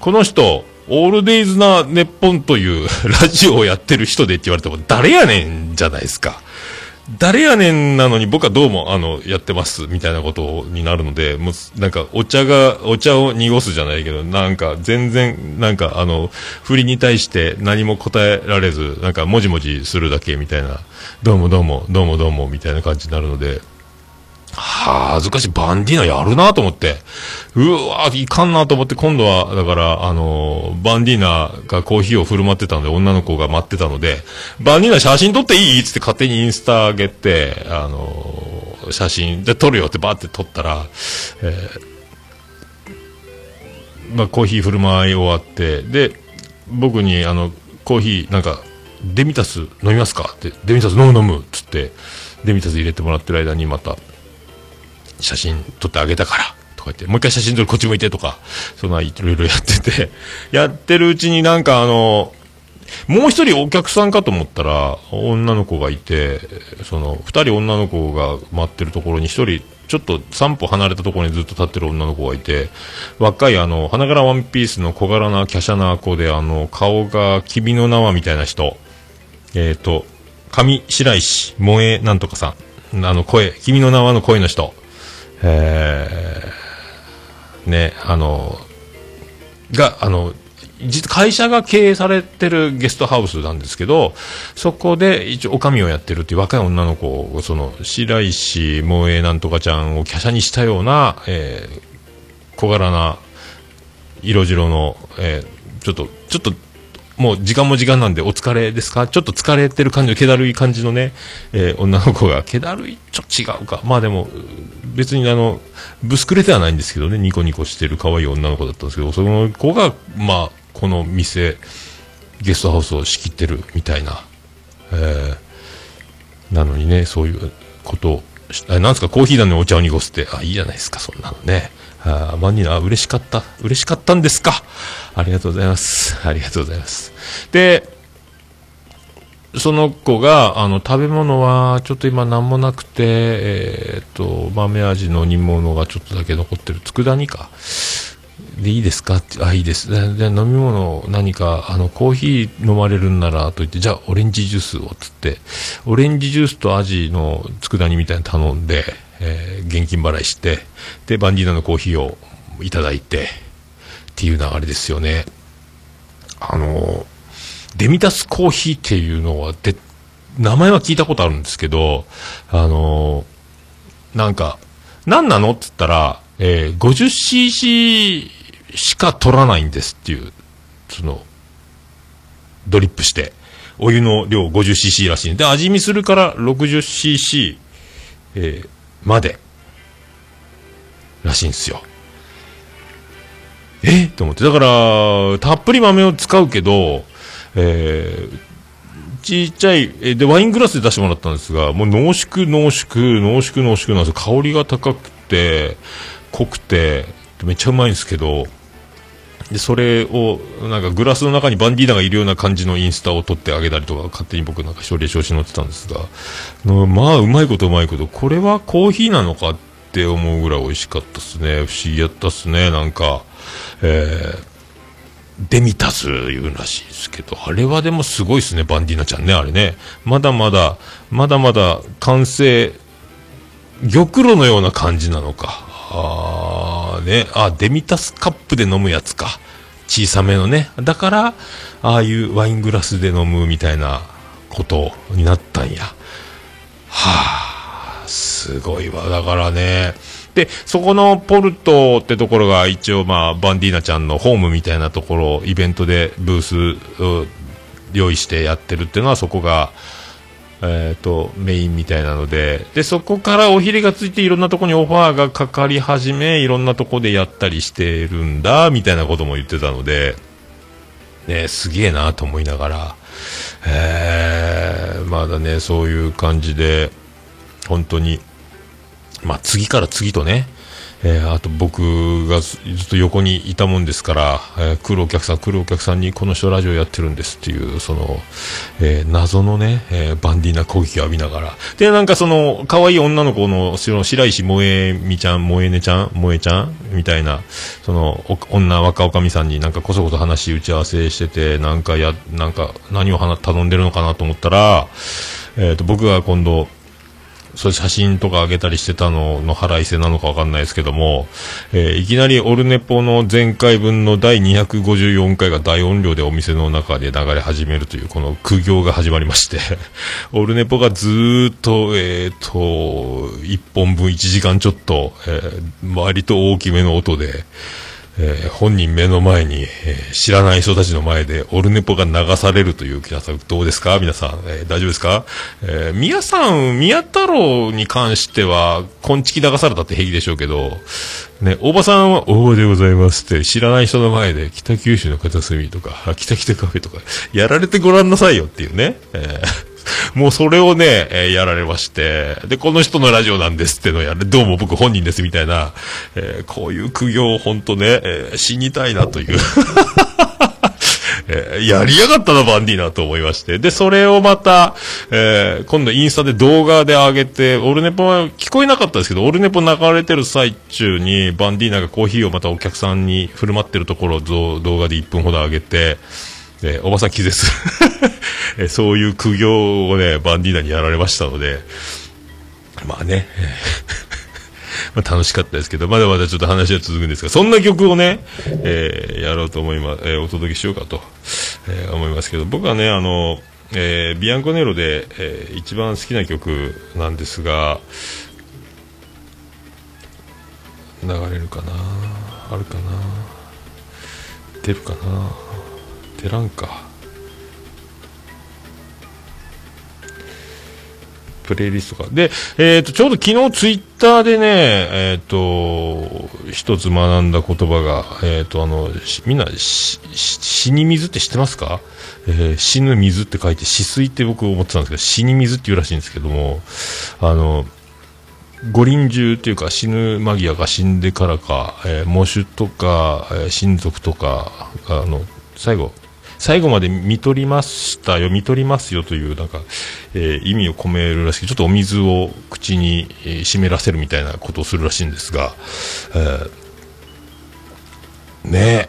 この人、オールデイズなネッポンというラジオをやってる人でって言われても、誰やねんじゃないですか。誰やねんなのに僕はどうも、あの、やってます、みたいなことになるので、もう、なんか、お茶が、お茶を濁すじゃないけど、なんか、全然、なんか、あの、振りに対して何も答えられず、なんか、もじもじするだけみたいな、どうもどうも、どうもどうも、みたいな感じになるので、恥ずかしい。バンディーナやるなと思って。うわいかんなと思って、今度は、だから、あのーバンディーナがコーヒーを振る舞ってたので、女の子が待ってたので、バンディーナ写真撮っていい？っつって勝手にインスタ上げて、あのー写真で撮るよってバーって撮ったら、えーまあ、コーヒー振る舞い終わって、で、僕に、あの、コーヒー、なんか、デミタス飲みますか？って、デミタス飲む飲むっつって、デミタス入れてもらってる間にまた、写真撮ってあげたから、とか言って、もう一回写真撮るこっち向いてとか、そんないろいろやってて、[laughs] やってるうちになんかあの、もう一人お客さんかと思ったら、女の子がいて、その、二人女の子が待ってるところに一人、ちょっと三歩離れたところにずっと立ってる女の子がいて、若いあの、花柄ワンピースの小柄な華奢な子で、あの、顔が君の名はみたいな人、えっ、と、上白石萌えなんとかさん、あの声、君の名はの声の人、えー、ね、あの、が、あの、会社が経営されてるゲストハウスなんですけど、そこで一応おかみをやってるっていう若い女の子を、その、白石萌えなんとかちゃんを華奢にしたような、えー小柄な色白の、えーちょっと、ちょっと、もう時間も時間なんでお疲れですか？ちょっと疲れてる感じの、気だるい感じのね、えー女の子が、気だるい、ちょっと違うか。まあでも、別にあの、ぶすくれてはないんですけどね、ニコニコしてる可愛い女の子だったんですけど、その子が、まあ、この店、ゲストハウスを仕切ってるみたいな、えーなのにね、そういうことをし、あなんすか、コーヒーなのにお茶を濁すって、あ、いいじゃないですか、そんなのね。あー、マンニーナ、あ嬉しかった。嬉しかったんですか。ありがとうございます。ありがとうございます。で、その子が、あの、食べ物は、ちょっと今何もなくて、えーっと、豆味の煮物がちょっとだけ残ってる。佃煮か。で、いいですか？って、あ、いいです。で、で飲み物何か、あの、コーヒー飲まれるんなら、と言って、じゃあ、オレンジジュースを、つって、オレンジジュースとアジの佃煮みたいなの頼んで、えー現金払いして、で、バンディーナのコーヒーをいただいて、っていう流れですよね。あの、デミタスコーヒーっていうのは、で、名前は聞いたことあるんですけど、あの、なんか、何なの？って言ったら、えー 50cc しか取らないんですっていう、その、ドリップして、お湯の量 50cc らしいんで、味見するから 60cc、えーまで、らしいんですよ。え？と思って。だから、たっぷり豆を使うけど、えーちっちゃい、えで、ワイングラスで出してもらったんですが、もう濃縮、濃縮、濃縮、濃縮なんですよ。香りが高くて、濃くて、めっちゃうまいんですけど、で、それを、なんかグラスの中にバンディーナがいるような感じのインスタを撮ってあげたりとか、勝手に僕なんか一人で調子に乗ってたんですが、のまあ、うまいことうまいこと、これはコーヒーなのかって思うぐらい美味しかったっすね。不思議やったっすね、なんか。えーデミタス言うらしいですけど、あれはでもすごいですね、バンディーナちゃんね、あれね。まだまだ、まだまだ完成、玉露のような感じなのか。あね、あ、デミタスカップで飲むやつか。小さめのね。だから、ああいうワイングラスで飲むみたいなことになったんや。はあ、すごいわ。だからね。で、そこのポルトってところが一応まあ、バンディーナちゃんのホームみたいなところ、イベントでブース用意してやってるっていうのはそこが、えっ、と、メインみたいなので、で、そこからおひれがついていろんなとこにオファーがかかり始め、いろんなとこでやったりしてるんだ、みたいなことも言ってたので、ね、すげえなと思いながら、えー、まだね、そういう感じで、本当に、まあ、次から次とね、えーあと僕がずっと横にいたもんですから、えー来るお客さん、来るお客さんにこの人ラジオやってるんですっていう、その、えー謎のね、えーバンディーナ攻撃を浴びながら。で、なんかその、可愛い女の子の、白石萌えみちゃん、萌えねちゃん、萌えちゃんみたいな、その、女若おかみさんになんかこそこそ話打ち合わせしてて、なんかや、なんか何を頼んでるのかなと思ったら、えっ、と、僕が今度、そう写真とか上げたりしてたのの腹いせなのかわかんないですけども、えーいきなりオルネポの前回分の第254回が大音量でお店の中で流れ始めるというこの苦行が始まりまして、[laughs] オルネポがずっと、えっ、と、1本分1時間ちょっと、えー割と大きめの音で、えー本人目の前に、えー知らない人たちの前でオルネポが流されるという皆さんどうですか？皆さん、えー大丈夫ですか？えー宮さん、宮太郎に関しては、こんちき流されたって平気でしょうけど、ね、おばさんは、おーでございますって知らない人の前で北九州の片隅とか、あ北北カフェとか、やられてごらんなさいよっていうね。えー [laughs] もうそれをね、えーやられまして、で、この人のラジオなんですってのをやる、どうも僕本人ですみたいな、えーこういう苦行を本当ね、えー死にたいなという。[laughs] えーやりやがったな、バンディーナと思いまして。で、それをまた、えー今度インスタで動画で上げて、オルネポは聞こえなかったですけど、オルネポ流れてる最中に、バンディーナがコーヒーをまたお客さんに振る舞ってるところを動画で1分ほど上げて、えーおばさん気絶。[laughs] えそういう苦行をね、バンディーナにやられましたので、まあね、[laughs] まあ楽しかったですけど、まだまだちょっと話は続くんですが、そんな曲をね、えーやろうと思います、えーお届けしようかと、えー思いますけど、僕はね、あの、えービアンコネロで、えー一番好きな曲なんですが、流れるかな？あるかな？出るかな？出らんか。プレイリストか。で、えっ、と、ちょうど昨日ツイッターでね、えっ、と、一つ学んだ言葉が、えっ、と、あの、みんな、し、死に水って知ってますか？えー死ぬ水って書いて死水って僕思ってたんですけど、死に水って言うらしいんですけども、あの、五輪中っていうか死ぬ間際か死んでからか、えー、喪主とか、えー親族とか、あの、最後、最後まで見取りましたよ、見取りますよという、なんか、えー意味を込めるらしく、ちょっとお水を口に、えー湿らせるみたいなことをするらしいんですが、えーねえ、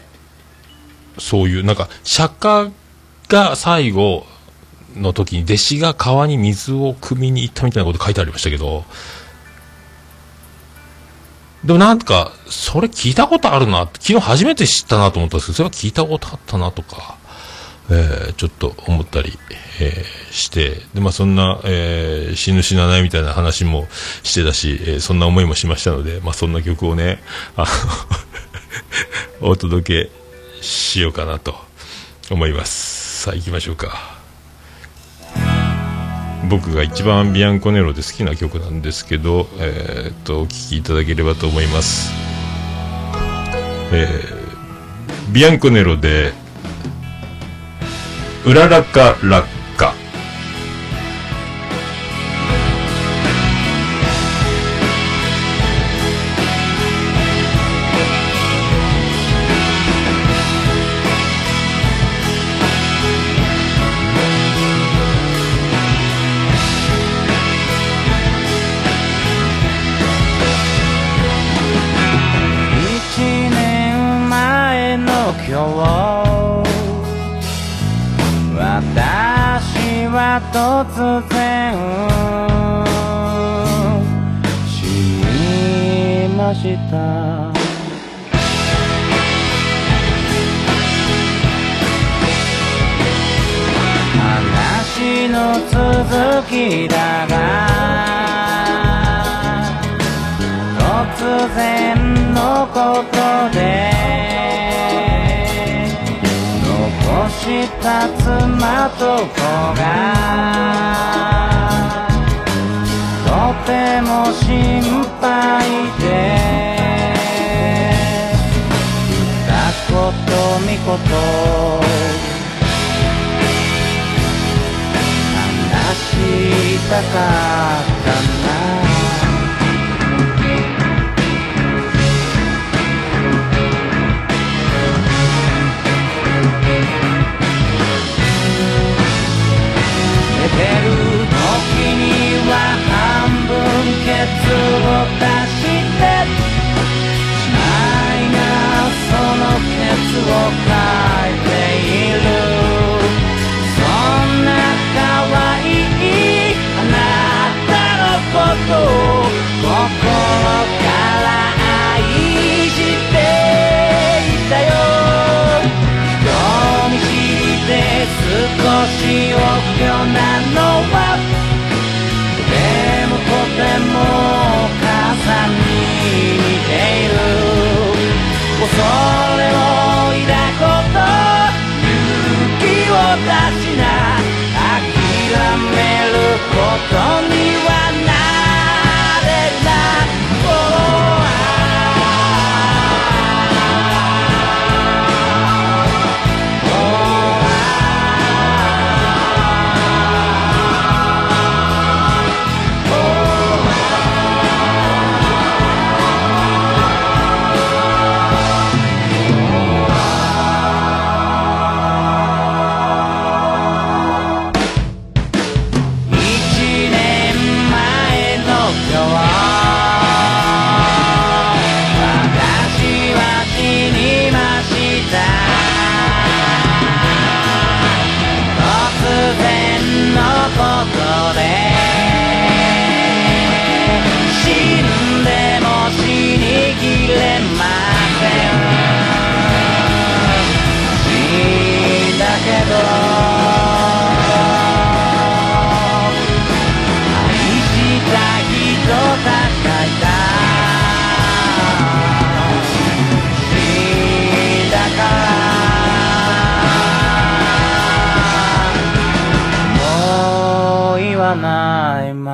そういう、なんか、釈迦が最後の時に弟子が川に水を汲みに行ったみたいなこと書いてありましたけど、でもなんか、それ聞いたことあるなって、昨日初めて知ったなと思ったんですけど、それは聞いたことあったなとか、えーちょっと思ったり、えーして、で、まあそんな、えー死ぬ死なないみたいな話もしてたし、えそんな思いもしましたので、まあそんな曲をね、あの、[laughs] お届けしようかなと思います。さあ行きましょうか。僕が一番ビアンコネロで好きな曲なんですけど、えっと、お聴きいただければと思います。えービアンコネロで、うららか落は突然死にました。話の続きだが突然のことでた妻と子がとても心配で。二言三言話したかったな少し臆病なのはでも傘に似ている。恐れを抱くこと勇気を出しな諦めることには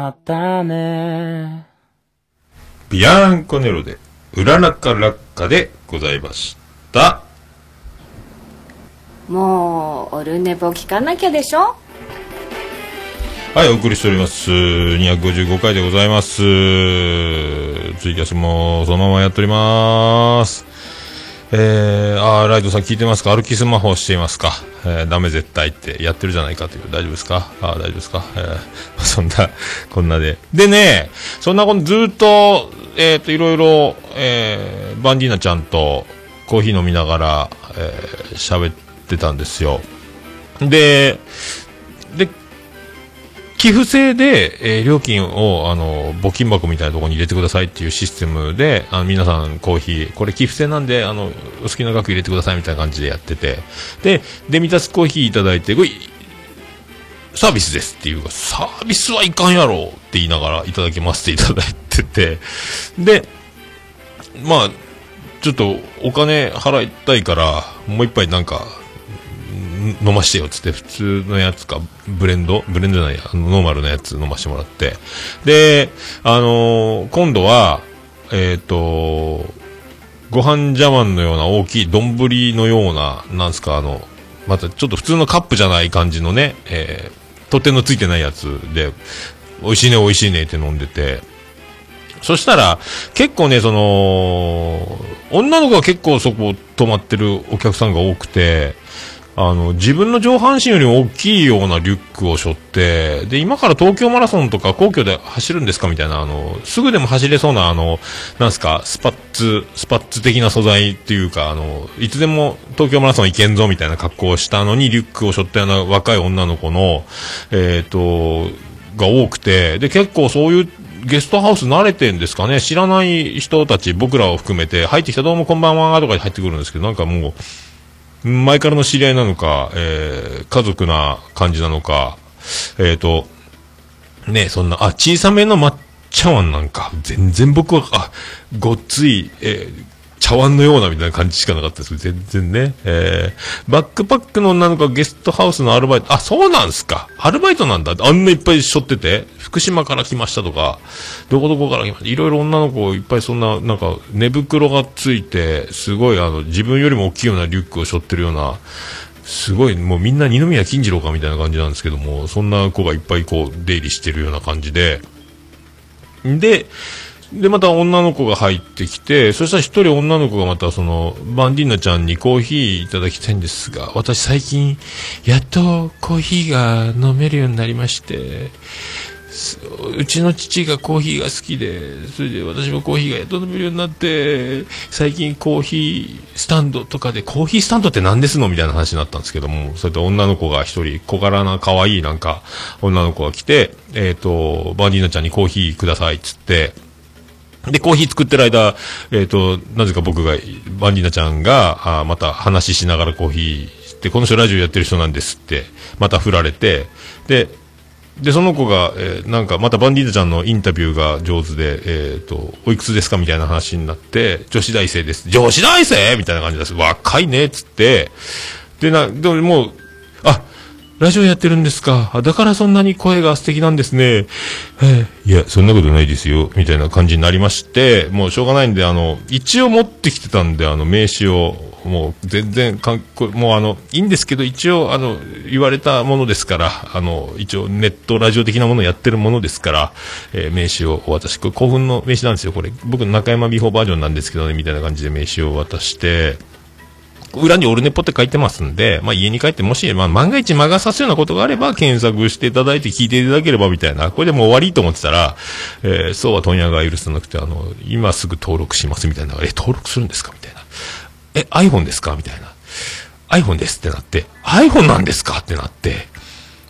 またねビアンコネロで、うららか落下でございました。もうオルネポ聞かなきゃでしょ？はい、お送りしております。255回でございます。ツイキャスもそのままやっております。えー、あー、ライドさん聞いてますか？歩きスマホをしていますか？えー、ダメ絶対ってやってるじゃないかという。大丈夫ですか？あ、大丈夫ですか？えー、[laughs] そんな、こんなで。でね、そんなことずっと、えっ、と、いろいろ、えー、バンディーナちゃんとコーヒー飲みながら、えー、喋ってたんですよ。で、寄付制で、えー料金を、あの、募金箱みたいなところに入れてくださいっていうシステムで、あの、皆さんコーヒー、これ寄付制なんで、あの、お好きな額入れてくださいみたいな感じでやってて、で、デミタスコーヒーいただいて、これ、サービスですっていうか、サービスはいかんやろって言いながらいただきますっていただいてて、で、まあ、ちょっとお金払いたいから、もう一杯なんか、飲ましてよっつって普通のやつかブレンド？ブレンドじゃないやノーマルなやつ飲ましてもらって。であのー今度はえっ、とご飯茶碗のような大きい丼のようななんすかあのまたちょっと普通のカップじゃない感じのね、えー、取っ手のついてないやつで美味しいね美味しいねって飲んでて。そしたら、結構ね、その、女の子が結構そこ泊まってるお客さんが多くて、あの、自分の上半身より大きいようなリュックを背負って、で、今から東京マラソンとか皇居で走るんですかみたいな、あの、すぐでも走れそうな、あの、なんすか、スパッツ、スパッツ的な素材っていうか、あの、いつでも東京マラソン行けんぞみたいな格好をしたのに、リュックを背負ったような若い女の子の、えっ、と、が多くて、で、結構そういうゲストハウス慣れてんですかね。知らない人たち、僕らを含めて、入ってきたどうもこんばんはとか入ってくるんですけど、なんかもう、前からの知り合いなのか、えー、家族な感じなのか、えっ、と、ねそんな、あ、小さめの抹茶碗なんか、全然僕は、あ、ごっつい、えー茶碗のようなみたいな感じしかなかったです全然ね。えー、バックパックの女の子がゲストハウスのアルバイト、あ、そうなんすか。アルバイトなんだ。あんないっぱい背負ってて、福島から来ましたとか、どこどこから来ました。いろいろ女の子いっぱいそんな、なんか、寝袋がついて、すごいあの、自分よりも大きいようなリュックを背負ってるような、すごい、もうみんな二宮金次郎かみたいな感じなんですけども、そんな子がいっぱいこう、出入りしてるような感じで、で、で、また女の子が入ってきて、そしたら一人女の子がまたその、バンディーナちゃんにコーヒーいただきたいんですが、私最近、やっとコーヒーが飲めるようになりまして、うちの父がコーヒーが好きで、それで私もコーヒーがやっと飲めるようになって、最近コーヒースタンドとかで、コーヒースタンドって何ですのみたいな話になったんですけども、それで女の子が一人、小柄な可愛いなんか、女の子が来て、えっ、と、バンディーナちゃんにコーヒーくださいっつって、で、コーヒー作ってる間、えっ、と、なぜか僕が、バンディーナちゃんが、あまた話しながらコーヒーして、この人ラジオやってる人なんですって、また振られて、で、で、その子が、えーなんか、またバンディーナちゃんのインタビューが上手で、えっ、と、おいくつですかみたいな話になって、女子大生です。女子大生みたいな感じです。若いねっつって、で、な、でももう、あ、ラジオやってるんですか？だからそんなに声が素敵なんですね。えーいや、そんなことないですよ。みたいな感じになりまして、もうしょうがないんで、あの、一応持ってきてたんで、あの、名刺を、もう全然かん、もうあの、いいんですけど、一応、あの、言われたものですから、あの、一応ネットラジオ的なものをやってるものですから、えー名刺をお渡し、これ興奮の名刺なんですよ、これ。僕の中山美穂バージョンなんですけどね、みたいな感じで名刺を渡して、裏にオルネポって書いてますんで、まあ家に帰ってもし、まあ万が一魔が差すようなことがあれば検索していただいて聞いていただければみたいな、これでもう終わりと思ってたら、えーそうは問屋が許さなくて、あの、今すぐ登録しますみたいな、え、登録するんですかみたいな。え、iPhone ですかみたいな。iPhone ですってなって、iPhone なんですかってなって、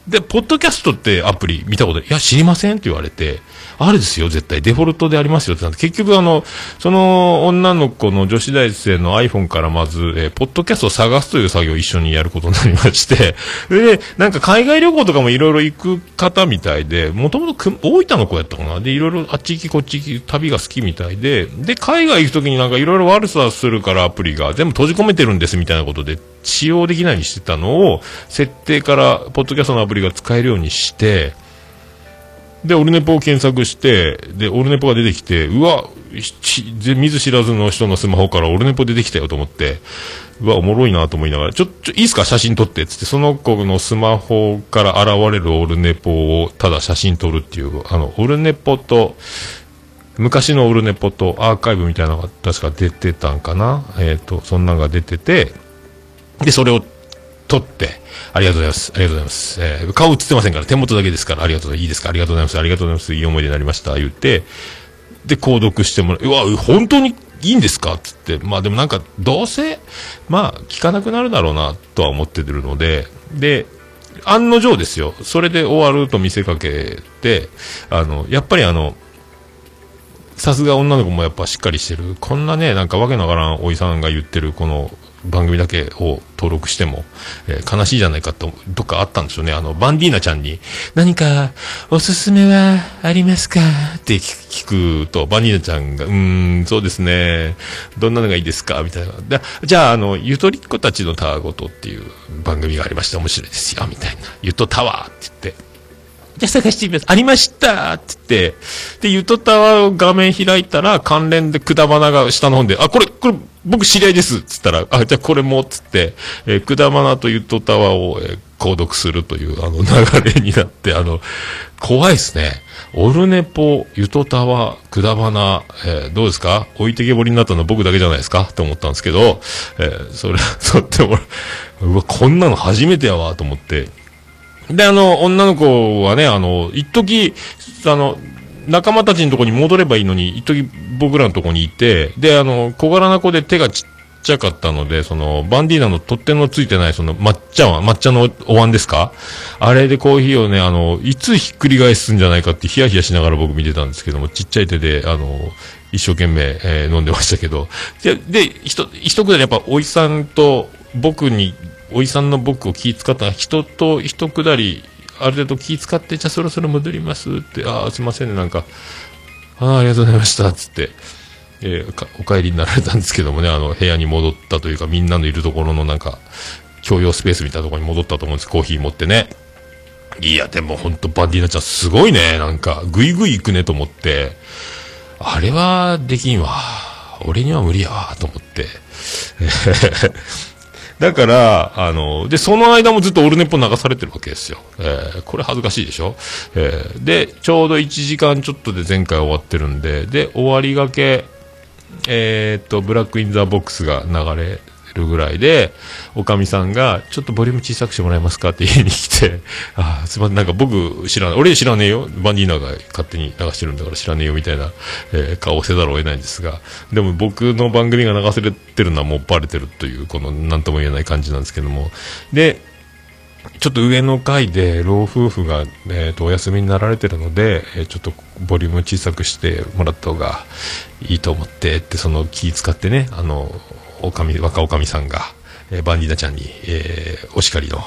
で、ポッドキャストってアプリ見たことないいや、知りませんって言われて、あるですよ、絶対。デフォルトでありますよってなって、結局あの、その女の子の女子大生の iPhone からまず、えーポッドキャストを探すという作業を一緒にやることになりまして、[laughs] で、なんか海外旅行とかもいろいろ行く方みたいで、もともと大分の子やったかな。で、いろいろあっち行きこっち行き旅が好きみたいで、で、海外行くときになんかいろいろ悪さするからアプリが全部閉じ込めてるんですみたいなことで、使用できないようにしてたのを、設定から、ポッドキャストのアプリが使えるようにして、で、オルネポを検索して、で、オルネポが出てきて、うわ、見ず知らずの人のスマホからオルネポ出てきたよと思って、うわ、おもろいなと思いながら、ちょ、ちょ、いいっすか？写真撮って、つって、その子のスマホから現れるオルネポをただ写真撮るっていう、あの、オルネポと、昔のオルネポとアーカイブみたいなのが確か出てたんかな？えっ、と、そんなんが出てて、で、それを撮って、ありがとうございます。ありがとうございます。えー顔映ってませんから、手元だけですから、ありがとうございます。いいですかありがとうございます。ありがとうございます。いい思い出になりました。言って、で、購読してもらう。うわ、本当にいいんですか？つって。まあでもなんか、どうせ、まあ、聞かなくなるだろうな、とは思ってるので、で、案の定ですよ。それで終わると見せかけて、あの、やっぱりあの、さすが女の子もやっぱしっかりしてる。こんなね、なんかわけのわからんおじさんが言ってるこの番組だけを登録しても、えー悲しいじゃないかと、どっかあったんですよね。あの、バンディーナちゃんに、何かおすすめはありますか？って聞くと、バンディーナちゃんが、うーん、そうですね。どんなのがいいですか？みたいな。じゃあ、あの、ゆとりっ子たちのたわごとっていう番組がありまして面白いですよ、みたいな。ゆとタワーって言って。じゃあ探してみます。ありました。って言って、で、ゆとたわを画面開いたら、関連でくだばなが下の方で、あ、これ、これ、僕知り合いです。つったら、あ、じゃあこれも。つって、えーくだばなとゆとたわを、えー購読するという、あの、流れになって、あの、怖いですね。オルネポ、ゆとたわ、くだばな、えーどうですか？置いてけぼりになったの僕だけじゃないですか？って思ったんですけど、えーそれ、そっても、うわ、こんなの初めてやわ、と思って、で、あの、女の子はね、あの、一時あの、仲間たちのとこに戻ればいいのに、一時僕らのとこにいて、で、あの、小柄な子で手がちっちゃかったので、その、バンディーナの取っ手のついてない、その、抹茶碗、抹茶のお椀ですか？あれでコーヒーをね、あの、いつひっくり返すんじゃないかってヒヤヒヤしながら僕見てたんですけども、ちっちゃい手で、あの、一生懸命、えー飲んでましたけど、で、で、ひと、一くだりやっぱ、おいさんと僕に、おいさんの僕を気使った人と一くだり、ある程度気使って、じゃあそろそろ戻りますって、ああ、すいませんね、なんか、ああ、ありがとうございました、つって、えーお帰りになられたんですけどもね、あの、部屋に戻ったというか、みんなのいるところのなんか、共用スペースみたいなところに戻ったと思うんです、コーヒー持ってね。いや、でもほんとバンディーナちゃんすごいね、なんか、ぐいぐい行くねと思って、あれはできんわ。俺には無理やわ、と思って。だから、あの、で、その間もずっとオルネポ流されてるわけですよ。えーこれ恥ずかしいでしょ？えーで、ちょうど1時間ちょっとで前回終わってるんで、で、終わりがけ、えーっと、ブラックインザーボックスが流れるぐらいで、おかみさんが、ちょっとボリューム小さくしてもらえますか？って言いに来て、[laughs] あーすいません、なんか僕知らない、俺知らねえよ。バンディーナが勝手に流してるんだから知らねえよみたいな、えー顔をせざるを得ないんですが、でも僕の番組が流されてるのはもうバレてるという、この何とも言えない感じなんですけども。で、ちょっと上の階で老夫婦が、えー、とお休みになられてるので、えーちょっとボリューム小さくしてもらった方がいいと思ってってその気使ってねあのおかみ若おかみさんが、えーバンディーナちゃんに、えーお叱りの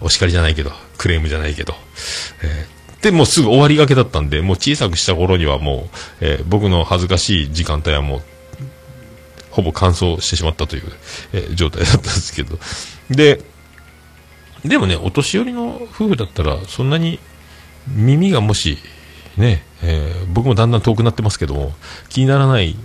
お叱りじゃないけどクレームじゃないけど、えーでもうすぐ終わりがけだったんでもう小さくした頃にはもう、えー僕の恥ずかしい時間帯はもうほぼ乾燥してしまったという、えー状態だったんですけど。ででもね、お年寄りの夫婦だったら、そんなに耳がもし、ね、えー僕もだんだん遠くなってますけども、気にならない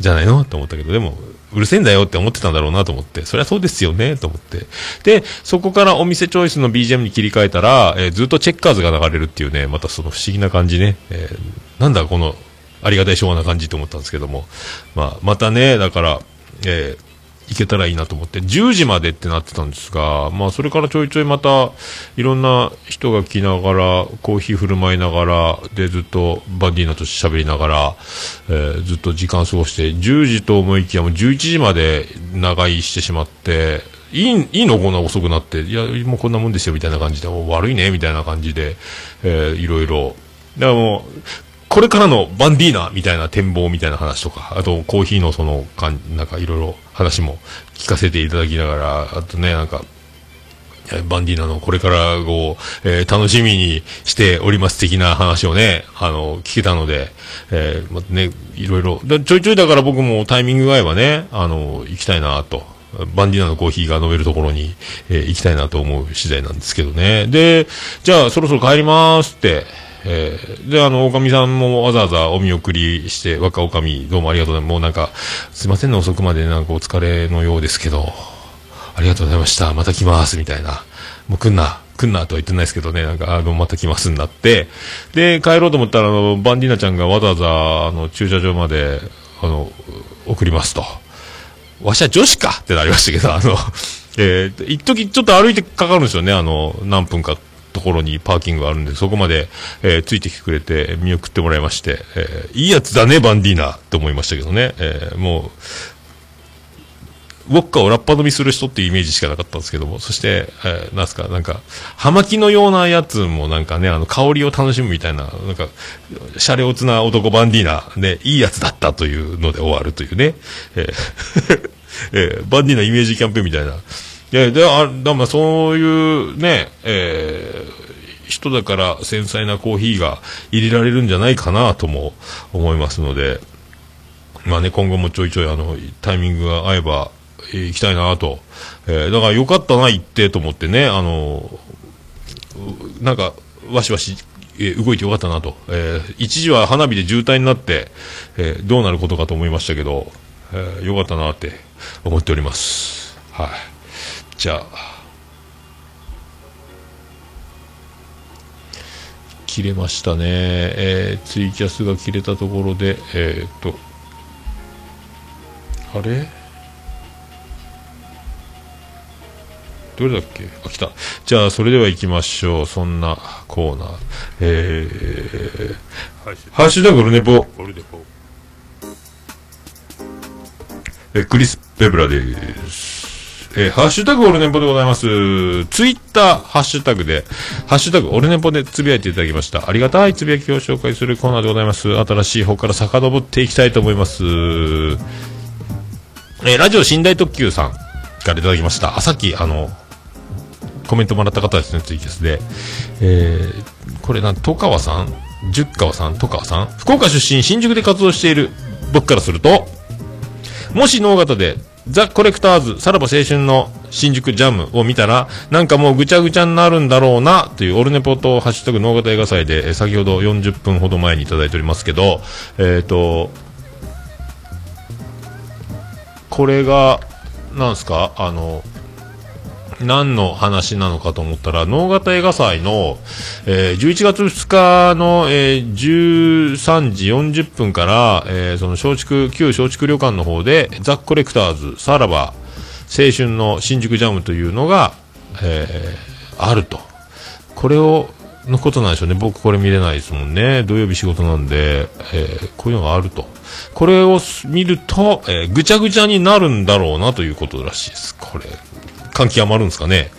じゃないの？と思ったけど、でも、うるせえんだよって思ってたんだろうなと思って、そりゃそうですよね、と思って。で、そこからお店チョイスの BGM に切り替えたら、えーずっとチェッカーズが流れるっていうね、またその不思議な感じね、えーなんだこの、ありがたい昭和な感じと思ったんですけども、まあ、またね、だから、えー行けたらいいなと思って、10時までってなってたんですが、まあ、それからちょいちょいまた、いろんな人が来ながら、コーヒー振る舞いながら、で、ずっとバディーナと喋りながら、えーずっと時間過ごして、10時と思いきやもう11時まで長居してしまって、いい、いいのこんな遅くなって、いや、もうこんなもんですよ、みたいな感じで、悪いね、みたいな感じで、えーいろいろ。だからもう、これからのバンディーナみたいな展望みたいな話とか、あとコーヒーのそのかん、なんかいろいろ話も聞かせていただきながら、あとね、なんか、バンディーナのこれからを、えー楽しみにしております的な話をね、あの、聞けたので、えーまね、いろいろ、ちょいちょいだから僕もタイミングが合えばね、あの、行きたいなと。バンディーナのコーヒーが飲めるところに、えー行きたいなと思う次第なんですけどね。で、じゃあそろそろ帰りますって、えーで、あの、おかみさんもわざわざお見送りして、若おかみ、どうもありがとうございます。もうなんか、すいませんね、遅くまでなんかお疲れのようですけど、ありがとうございました。また来ます、みたいな。もう来んな、来んなとは言ってないですけどね、なんか、あの、また来ますになって、で、帰ろうと思ったら、あの、バンディーナちゃんがわざわざ、あの、駐車場まで、あの、送りますと。わしは女子かってなりましたけど、あの、えー、一時ちょっと歩いてかかるんですよね、あの、何分かところにパーキングがあるんで、そこまで、えーついてきてくれて、見送ってもらいまして、えーいいやつだね、バンディーナって思いましたけどね、えーもう、ウォッカをラッパ飲みする人っていうイメージしかなかったんですけども、そして、えーなんすか、なんか、葉巻のようなやつもなんかね、あの、香りを楽しむみたいな、なんか、シャレオツな男バンディーナで、いいやつだったというので終わるというね、えー [laughs] えーバンディーナイメージキャンペーンみたいな。で、で、あ、だまそういうね、えー人だから繊細なコーヒーが入れられるんじゃないかなとも思いますので、まあね、今後もちょいちょいあの、タイミングが合えば、えー行きたいなと。えーだからよかったな、行ってと思ってね、あの、なんか、わしわし、え動いてよかったなと。えー一時は花火で渋滞になって、えーどうなることかと思いましたけど、えーよかったなって思っております。はい。じゃあ、切れましたね。えーツイキャスが切れたところで、えーっと、あれ？どれだっけ？あ、来た。じゃあ、それでは行きましょう。そんなコーナー。えー、ハッシュタグオルネポ。えークリス・ペブラです。えーハッシュタグオルネポでございます。ツイッター、ハッシュタグで、ハッシュタグオルネポでつぶやいていただきました。ありがたいつぶやきを紹介するコーナーでございます。新しい方から遡っていきたいと思います。えーラジオ寝台特急さんからいただきました。あ、さっき、あの、コメントもらった方ですね、ツイキャスで。えー、これなん、戸川さん？十川さん？戸川さん？福岡出身、新宿で活動している僕からすると、もし能型で、ザ・コレクターズ、さらば青春の新宿ジャムを見たら、なんかもうぐちゃぐちゃになるんだろうな、というオルネポとハッシュタグ脳型映画祭で、先ほど40分ほど前にいただいておりますけど、えっ、と、これが、なんすか？あの、何の話なのかと思ったら、能型映画祭の、えー11月2日の、えー13時40分から、えーその松竹、旧松竹旅館の方で、ザ・コレクターズ、さらば、青春の新宿ジャムというのが、えーあると。これを、のことなんでしょうね。僕これ見れないですもんね。土曜日仕事なんで、えーこういうのがあると。これを見ると、えーぐちゃぐちゃになるんだろうなということらしいです。これ、感極まるんですかね。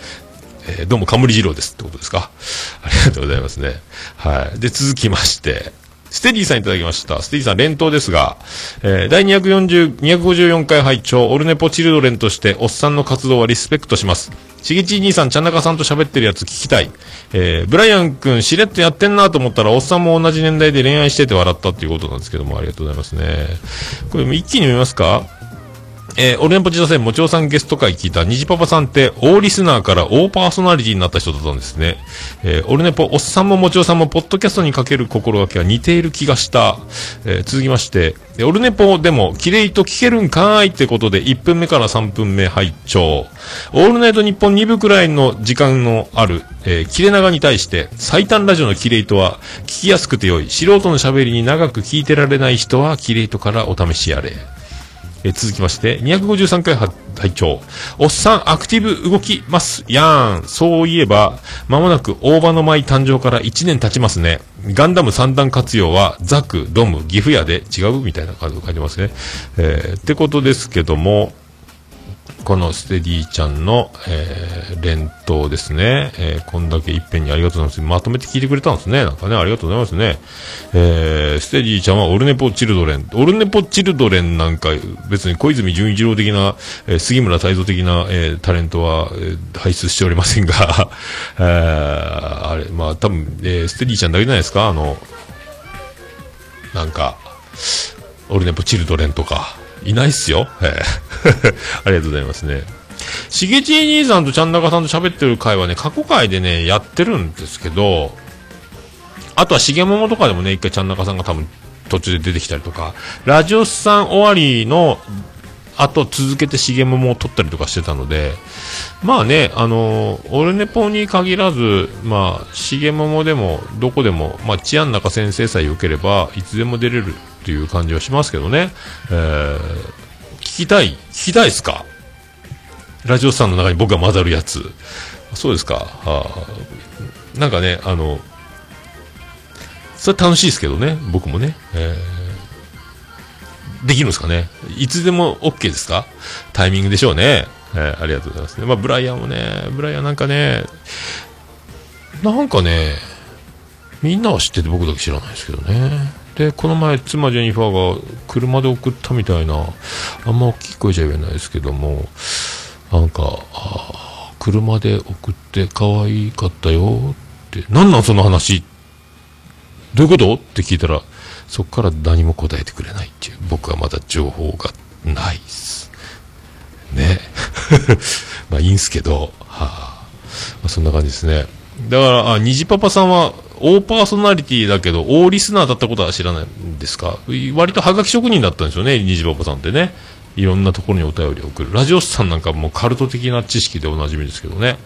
えーどうも、冠二郎ですってことですか？[laughs] ありがとうございますね。はい。で、続きまして、ステディさんいただきました。ステディさん連投ですが、えー第240、254回拝聴オルネポチルドレンとして、おっさんの活動はリスペクトします。しげち兄さん、ちゃんなかさんと喋ってるやつ聞きたい。えーブライアン君、しれっとやってんなと思ったら、おっさんも同じ年代で恋愛してて笑ったっていうことなんですけども、ありがとうございますね。これ一気に読みますか？えー、オルネポチ打線、もちおさんゲスト会聞いた、にじパパさんって、大リスナーから大パーソナリティになった人だったんですね。えー、オルネポ、おっさんももちおさんも、ポッドキャストにかける心がけは似ている気がした。えー、続きまして、えーオルネポでも、キレイと聞けるんかーいってことで、1分目から3分目拝聴オールナイト日本2部くらいの時間のある、えー、切れ長に対して、最短ラジオのキレイとは、聞きやすくて良い。素人の喋りに長く聞いてられない人は、キレイとからお試しやれ。えー続きまして、253回拝聴おっさんアクティブ動きますやーん。そういえば、まもなく大場の舞誕生から1年経ちますね。ガンダム三段活用は、ザク、ドム、ギフ屋で違うみたいな感じを書いてますね。えーってことですけども、このステディちゃんの、えー連投ですね。えーこんだけいっぺんにありがとうございます。まとめて聞いてくれたんですね。なんかね、ありがとうございますね。えーステディちゃんはオルネポチルドレン。オルネポチルドレンなんか別に小泉純一郎的な、えー杉村太蔵的な、えータレントは、えー輩出しておりませんが、[laughs] えーあれ、まあ多分、えーステディちゃんだけじゃないですか？あの、なんか、オルネポチルドレンとか、いないっすよ。ええ [laughs] ありがとうございますね。しげち兄さんとちゃんなかさんと喋ってる回はね、過去回でね、やってるんですけど、あとはしげももとかでもね、一回ちゃんなかさんが多分途中で出てきたりとか、ラジオスさん終わりの、あと続けてしげももを撮ったりとかしてたので、まあね、あのオルネポに限らず、まあ、しげももでも、どこでも、まあ、治安中先生さえ良ければ、いつでも出れるっていう感じはしますけどね。えー、聞きたい、聞きたいですか？ラジオさんの中に僕が混ざるやつ。そうですか。あなんかね、あの、それ楽しいですけどね、僕もね。えーできるんですかね？いつでも OK ですか？タイミングでしょうね。えーありがとうございますね。まあ、ブライアンもね、ブライアンなんかね、なんかね、みんなは知ってて僕だけ知らないですけどね。で、この前、妻ジェニファーが車で送ったみたいな、あんま大きい声じゃ言えないですけども、なんか、車で送って可愛かったよって、なんなんその話？どういうこと？って聞いたら、そこから何も答えてくれないっていう、僕はまだ情報がないっす。ね。[laughs] まあいいんすけど、はあ、まあ、そんな感じですね。だから、あ、虹パパさんは、大パーソナリティだけど、大リスナーだったことは知らないんですか？割とハガキ職人だったんですよね、虹パパさんってね。いろんなところにお便りを送る。ラジオスさんなんかもうカルト的な知識でおなじみですけどね。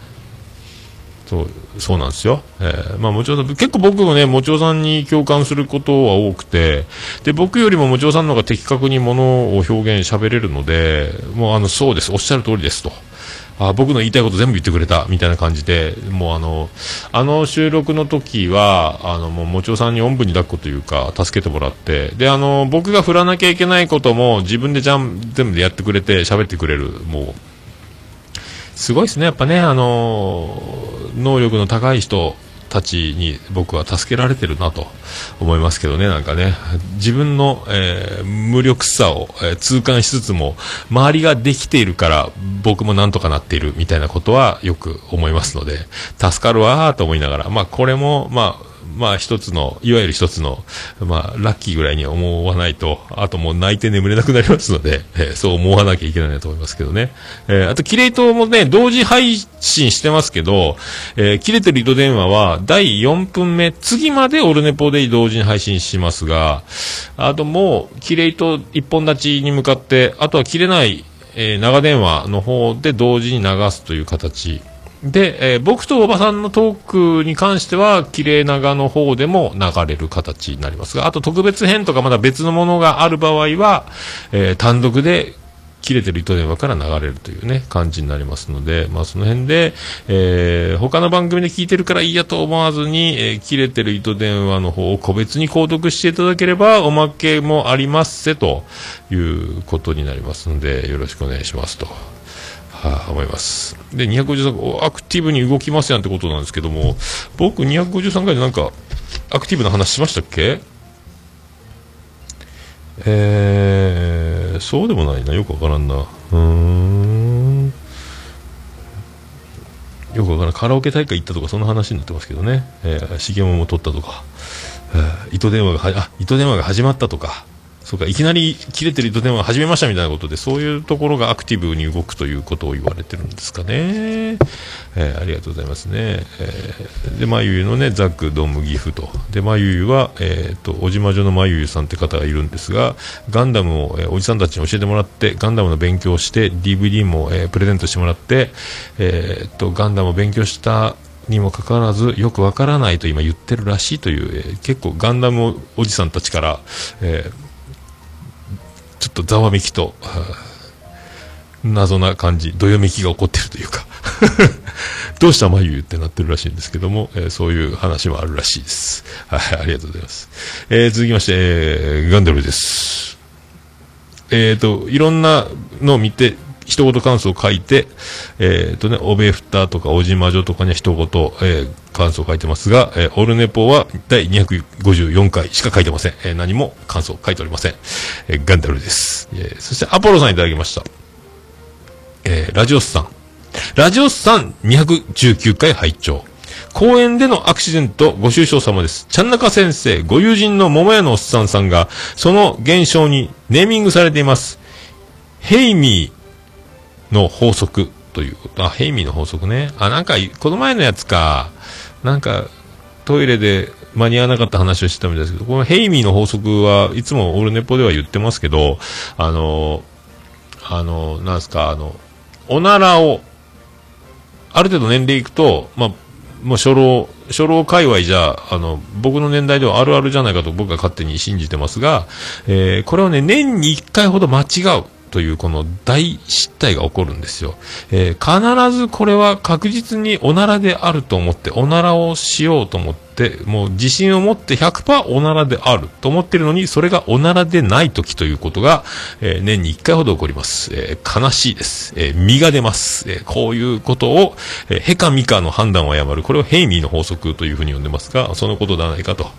そう、そうなんですよ。えーまあ、もちろん、結構僕もね、もちおさんに共感することは多くて、で、僕よりももちおさんの方が的確にものを表現喋れるので、もうあの、そうです、おっしゃる通りですと。あ僕の言いたいこと全部言ってくれたみたいな感じで、もうあの、あの収録の時は、あの、もう、もちおさんにおんぶに抱っこというか、助けてもらって、で、あの、僕が振らなきゃいけないことも自分でじゃん、全部でやってくれて、喋ってくれる、もう、すごいですね、やっぱね、あの能力の高い人たちに僕は助けられてるなと思いますけどね、なんかね、自分の、えー無力さを、えー痛感しつつも、周りができているから僕もなんとかなっているみたいなことはよく思いますので、助かるわーと思いながら、まあこれも、まあ、まあ一つの、いわゆる一つの、まあラッキーぐらいに思わないと、あともう泣いて眠れなくなりますので、えーそう思わなきゃいけないなと思いますけどね。えーあと、キレイトもね、同時配信してますけど、えー切れてる糸電話は第4分目、次までオルネポで同時に配信しますが、あともう、キレイト一本立ちに向かって、あとは切れない、え長電話の方で同時に流すという形で、えー僕とおばさんのトークに関しては、綺麗長の方でも流れる形になりますが、あと特別編とかまだ別のものがある場合は、えー単独で切れてる糸電話から流れるというね、感じになりますので、まあその辺で、えー他の番組で聞いてるからいいやと思わずに、えー切れてる糸電話の方を個別に購読していただければ、おまけもありますせということになりますので、よろしくお願いしますと。あ、思います。で、253、アクティブに動きますやんってことなんですけども、僕253回でなんか、アクティブな話しましたっけ？えー、そうでもないな。よくわからんな。うーん。よくわからん。カラオケ大会行ったとか、そんな話になってますけどね。えー、しげもも撮ったとか、えー糸電話がは、あ、糸電話が始まったとか、そうか、いきなり切れてる糸電話始めましたみたいなことで、そういうところがアクティブに動くということを言われてるんですかね。えーありがとうございますね。えーで、まゆゆのね、ザック、ドーム、ギフと。で、まゆゆは、えっ、と、小島女のまゆゆさんって方がいるんですが、ガンダムを、えーおじさんたちに教えてもらって、ガンダムの勉強をして、DVD も、えープレゼントしてもらって、えっ、と、ガンダムを勉強したにもかかわらず、よくわからないと今言ってるらしいという、えー結構ガンダムおじさんたちから、えーちょっとざわめきと、[laughs] 謎な感じ、どよめきが起こってるというか、[laughs] どうしたまゆってなってるらしいんですけども、えーそういう話もあるらしいです。[laughs] はい、ありがとうございます。えー続きまして、えーガンダルです。えっ、と、いろんなのを見て、一言感想を書いて、えっ、とね、オベフタとかオジマジョとかには一言、えー感想を書いてますが、えーオルネポは第254回しか書いてません。えー何も感想を書いておりません。えーガンダルです。えーそしてアポロさんいただきました。えーラジオスさん。ラジオスさん219回拝聴。公園でのアクシデントご愁傷様です。ちゃんなか先生、ご友人の桃屋のおっさんさんが、その現象にネーミングされています。ヘイミーの法則ということ。あ、ヘイミーの法則ね。あ、なんか、この前のやつか。なんか、トイレで間に合わなかった話をしてたみたいですけど、このヘイミーの法則はいつもオルネポでは言ってますけど、あの、あの、なんすか、あの、おならを、ある程度年齢いくと、まあ、もう初老、初老界隈じゃ、あの、僕の年代ではあるあるじゃないかと僕が勝手に信じてますが、えーこれをね、年に1回ほど間違うというこの大失態が起こるんですよ。えー必ずこれは確実におならであると思って、おならをしようと思って、もう自信を持って100%おならであると思ってるのに、それがおならでない時ということが、えー年に1回ほど起こります。えー悲しいです。えー身が出ます。えこういうことを、えーヘかミかの判断を誤る。これをヘイミーの法則というふうに呼んでますが、そのことではないかと。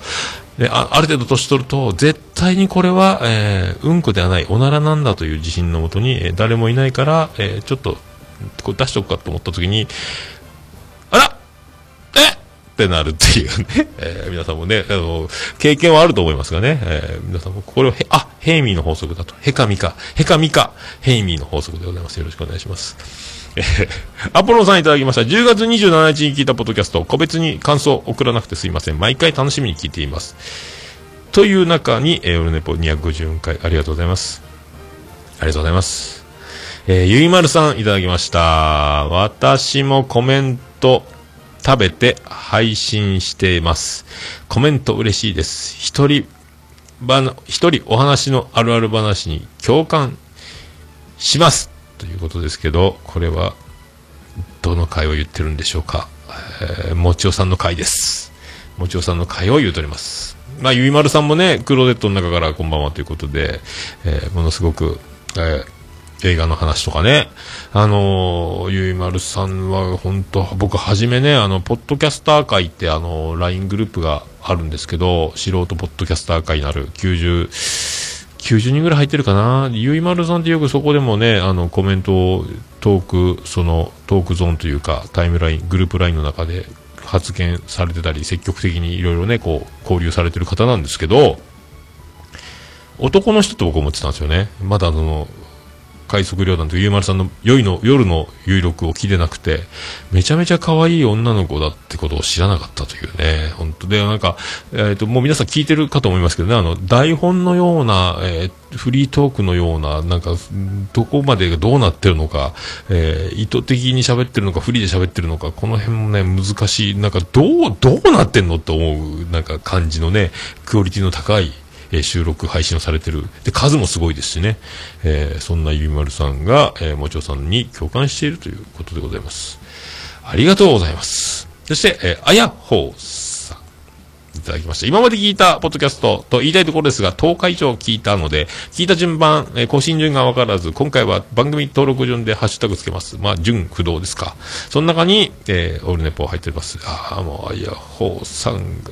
であある程度年取ると、絶対にこれは、えーうんこではない、おならなんだという自信のもとに、えー誰もいないから、えーちょっと、これ出しとくかと思ったときに、あらえってなるっていうね、[laughs] えー皆さんもね、あの、経験はあると思いますがね、えー皆さんもこれをへ、あ、ヘイミーの法則だと。ヘかミか、ヘかミか、ヘイミーの法則でございます。よろしくお願いします。[laughs] アポロさんいただきました。10月27日に聞いたポッドキャスト、個別に感想送らなくてすいません。毎回楽しみに聞いています。という中に、えー、オルネポ254回ありがとうございます。ありがとうございます。えーゆいまるさんいただきました。私もコメント食べて配信しています。コメント嬉しいです。一人、ばな、一人お話のあるある話に共感します。ということですけど、これは、どの回を言ってるんでしょうか？えー、もちおさんの回です。もちおさんの回を言うとります。まあ、ゆいまるさんもね、クローゼットの中からこんばんはということで、えーものすごく、えー映画の話とかね、あのーゆいまるさんは本当、僕はじめね、あの、ポッドキャスター会ってあの、LINE グループがあるんですけど、素人ポッドキャスター会になる90、90人ぐらい入ってるかな。ゆいまるさんってよくそこでもね、あの、コメントを、トーク、その、トークゾーンというか、タイムライン、グループラインの中で発言されてたり、積極的にいろいろね、こう、交流されてる方なんですけど、男の人って僕思ってたんですよね。まだあの、快速旅団というゆうまるさんの夜の夜の有力を聞いてなくて、めちゃめちゃ可愛い女の子だってことを知らなかったというね、本当で、なんか、えっ、と、もう皆さん聞いてるかと思いますけどね、あの、台本のような、えーフリートークのような、なんか、どこまでがどうなってるのか、えー意図的に喋ってるのか、フリーで喋ってるのか、この辺もね、難しい、なんか、どう、どうなってんのって思う、なんか感じのね、クオリティの高い、え収録、配信をされてる。で、数もすごいですしね。えーそんなゆいまるさんが、えーもちおさんに共感しているということでございます。ありがとうございます。そして、えーあやほうさん。いただきました。今まで聞いたポッドキャストと言いたいところですが、10日以上聞いたので、聞いた順番、えー更新順がわからず、今回は番組登録順でハッシュタグつけます。まあ、順不動ですか。その中に、えーオルネポ入っております。ああ、もう、いや、ほうさんが、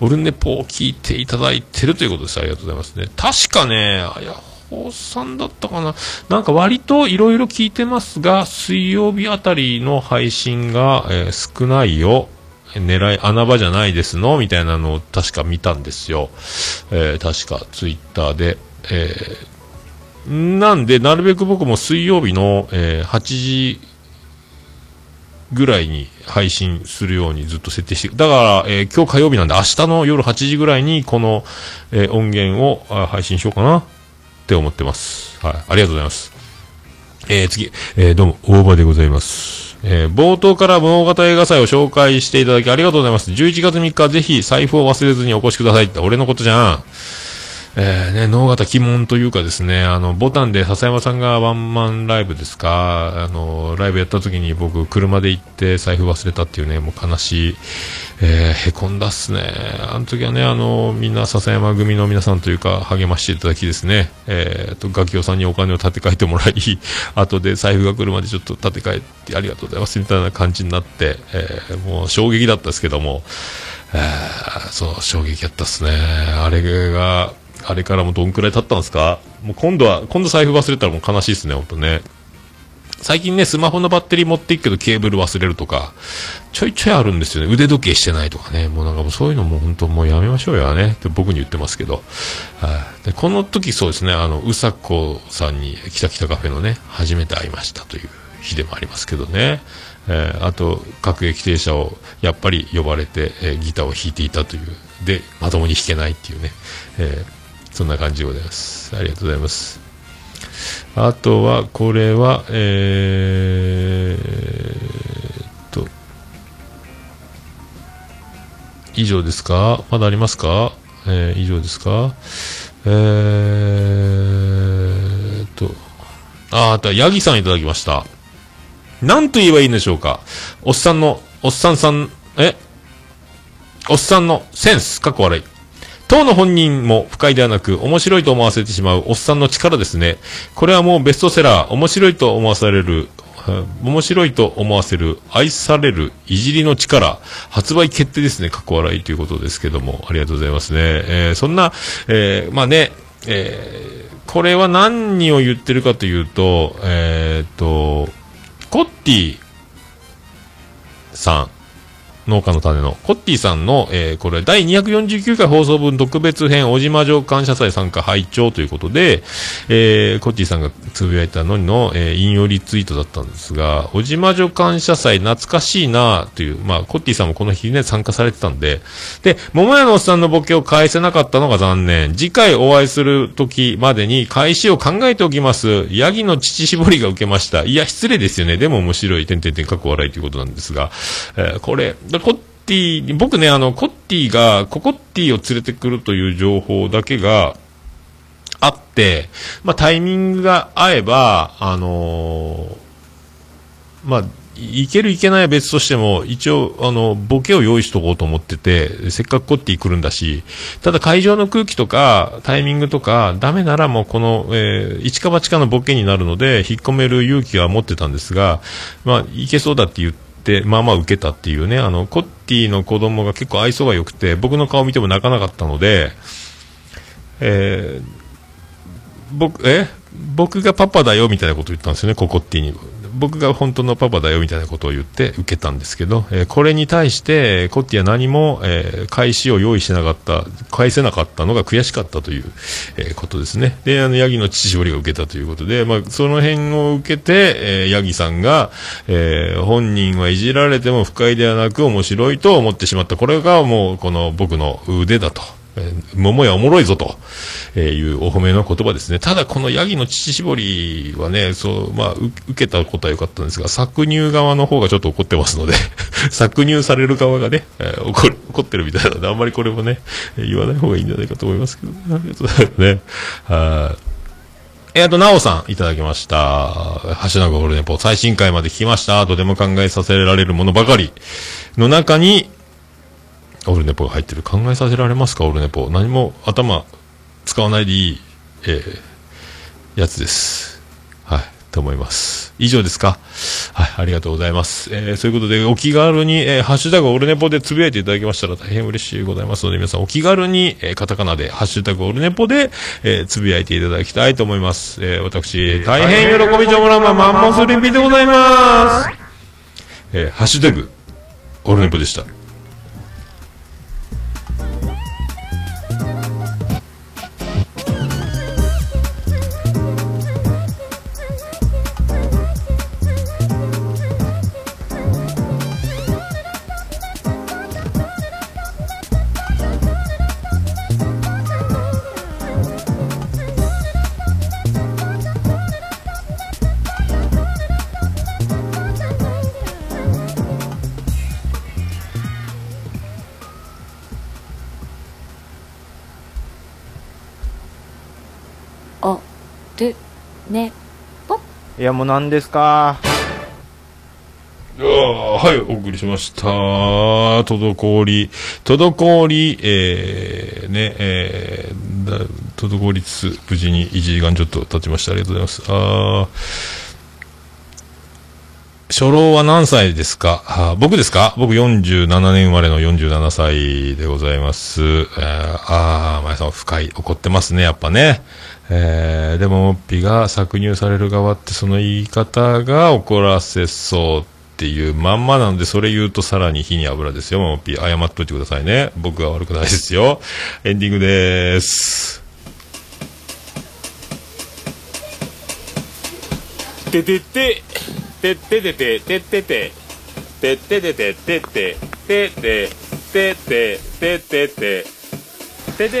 オルネポを聞いていただいてるということです。ありがとうございますね。確かね、あいや、さんだったかな。なんか割といろいろ聞いてますが、水曜日あたりの配信が、えー少ないよ。狙い、穴場じゃないですの？みたいなのを確か見たんですよ。えー確かツイッターで。えーなんで、なるべく僕も水曜日の、えー8時ぐらいに配信するようにずっと設定して、だから、えー今日火曜日なんで明日の夜8時ぐらいにこの、えー音源を配信しようかなって思ってます。はい。ありがとうございます。えー次、えーどうも、大場でございます。えー冒頭から物語映画祭を紹介していただきありがとうございます。11月3日ぜひ財布を忘れずにお越しくださいって俺のことじゃん。えーね、脳型鬼門というかですね、あの、ボタンで笹山さんがワンマンライブですか、あの、ライブやった時に僕、車で行って財布忘れたっていうね、もう悲しい、えーへこんだっすね。あの時はね、あの、みんな笹山組の皆さんというか、励ましていただきですね、えーと、ガキオさんにお金を立て替えてもらい、[laughs] 後で財布が来るまでちょっと立て替えてありがとうございますみたいな感じになって、えーもう衝撃だったですけども、えーそう、衝撃やったっすね。あれが、あれからもどんくらい経ったんですか？もう今度は、今度財布忘れたらもう悲しいですね、ほんとね。最近ね、スマホのバッテリー持っていくけどケーブル忘れるとか、ちょいちょいあるんですよね。腕時計してないとかね。もうなんかもうそういうのも本当もうやめましょうよね。って僕に言ってますけど。はい。で、この時そうですね、あの、うさこさんに、きたきたカフェのね、初めて会いましたという日でもありますけどね。えーあと、各駅停車をやっぱり呼ばれて、えーギターを弾いていたという。で、まともに弾けないっていうね。えーそんな感じでございます。ありがとうございます。あとは、これは、えーと、以上ですか？まだありますか？えー以上ですか？えーと、あ、あとは、ヤギさんいただきました。なんと言えばいいんでしょうか？おっさんの、おっさんさん、え？おっさんのセンス、かっこ悪い。当の本人も不快ではなく、面白いと思わせてしまうおっさんの力ですね。これはもうベストセラー、面白いと思わされる、面白いと思わせる、愛される、いじりの力、発売決定ですね。かっこ笑いということですけども、ありがとうございますね。えーそんな、えーまあね、えーこれは何を言ってるかというと、えーっと、コッティさん、農家の種の、コッティさんの、えーこれ、第249回放送分特別編、小島城感謝祭参加拝聴ということで、えーコッティさんがつぶやいたのにの、えー引用リツイートだったんですが、小島城感謝祭懐かしいなという、まあ、コッティさんもこの日ね、参加されてたんで、で、桃屋のおっさんのボケを返せなかったのが残念。次回お会いする時までに返しを考えておきます。ヤギの乳搾りが受けました。いや、失礼ですよね。でも面白い、てんてんてん、かっこ笑いということなんですが、えーこれ、でコッティ、僕ね、あの、コッティが、ココッティを連れてくるという情報だけが、あって、まあ、タイミングが合えば、あのーまあ、いけるいけないは別としても、一応、あの、ボケを用意しとこうと思ってて、せっかくコッティ来るんだし、ただ会場の空気とか、タイミングとか、ダメならもうこの、えー一か八かのボケになるので、引っ込める勇気は持ってたんですが、まあ、いけそうだって言って、まあまあ受けたっていうね、あの、コッティの子供が結構愛想が良くて、僕の顔見ても泣かなかったので、えー僕、え僕がパパだよみたいなこと言ったんですよね、ココッティに。僕が本当のパパだよみたいなことを言って受けたんですけど、えーこれに対して、コッティは何も、えー返しを用意してなかった、返せなかったのが悔しかったという、えーことですね。で、あの、ヤギの乳搾りが受けたということで、まあ、その辺を受けて、えーヤギさんが、えー本人はいじられても不快ではなく面白いと思ってしまった。これがもう、この僕の腕だと。桃やおもろいぞと、えいうお褒めの言葉ですね。ただこのヤギの乳搾りはね、そう、まあ、受けたことは良かったんですが、搾乳側の方がちょっと怒ってますので、[laughs] 搾乳される側がね、えー怒る怒ってるみたいなので、あんまりこれもね、言わない方がいいんじゃないかと思いますけど、ありがとうございますね。は。えー、あと、なおさん、いただきました。橋永ゴールデンポ最新回まで聞きました。とても考えさせられるものばかりの中に、オルネポが入ってる。考えさせられますか、オルネポ。何も頭使わないでいい、えーやつです。はい。と思います。以上ですか？はい。ありがとうございます。えーそういうことで、お気軽に、えーハッシュタグオルネポでつぶやいていただきましたら大変嬉しいございますので、皆さんお気軽に、えーカタカナで、ハッシュタグオルネポで、えーつぶやいていただきたいと思います。えー私、大変喜びちょもらまマンモスリピでございます。えーハッシュタグ、オルネポでした。や、もう何ですか？あはい、お送りしました。滞り、滞り、えー、ね、えー、だ滞りつつ、無事に1時間ちょっと経ちました。ありがとうございます。あ初老は何歳ですか？あ僕ですか？僕47年生まれの47歳でございます。え、あ、前さん深い、怒ってますね、やっぱね。えー、でもモが搾乳される側ってその言い方が怒らせそうっていうまんまなんで、それ言うとさらに火に油ですよ、ももピ。謝っといてくださいね。僕は悪くないですよ。[laughs] エンディングでーす。ててて、てててて、ててて、てててて、ててて、ててて、ててて、ててて、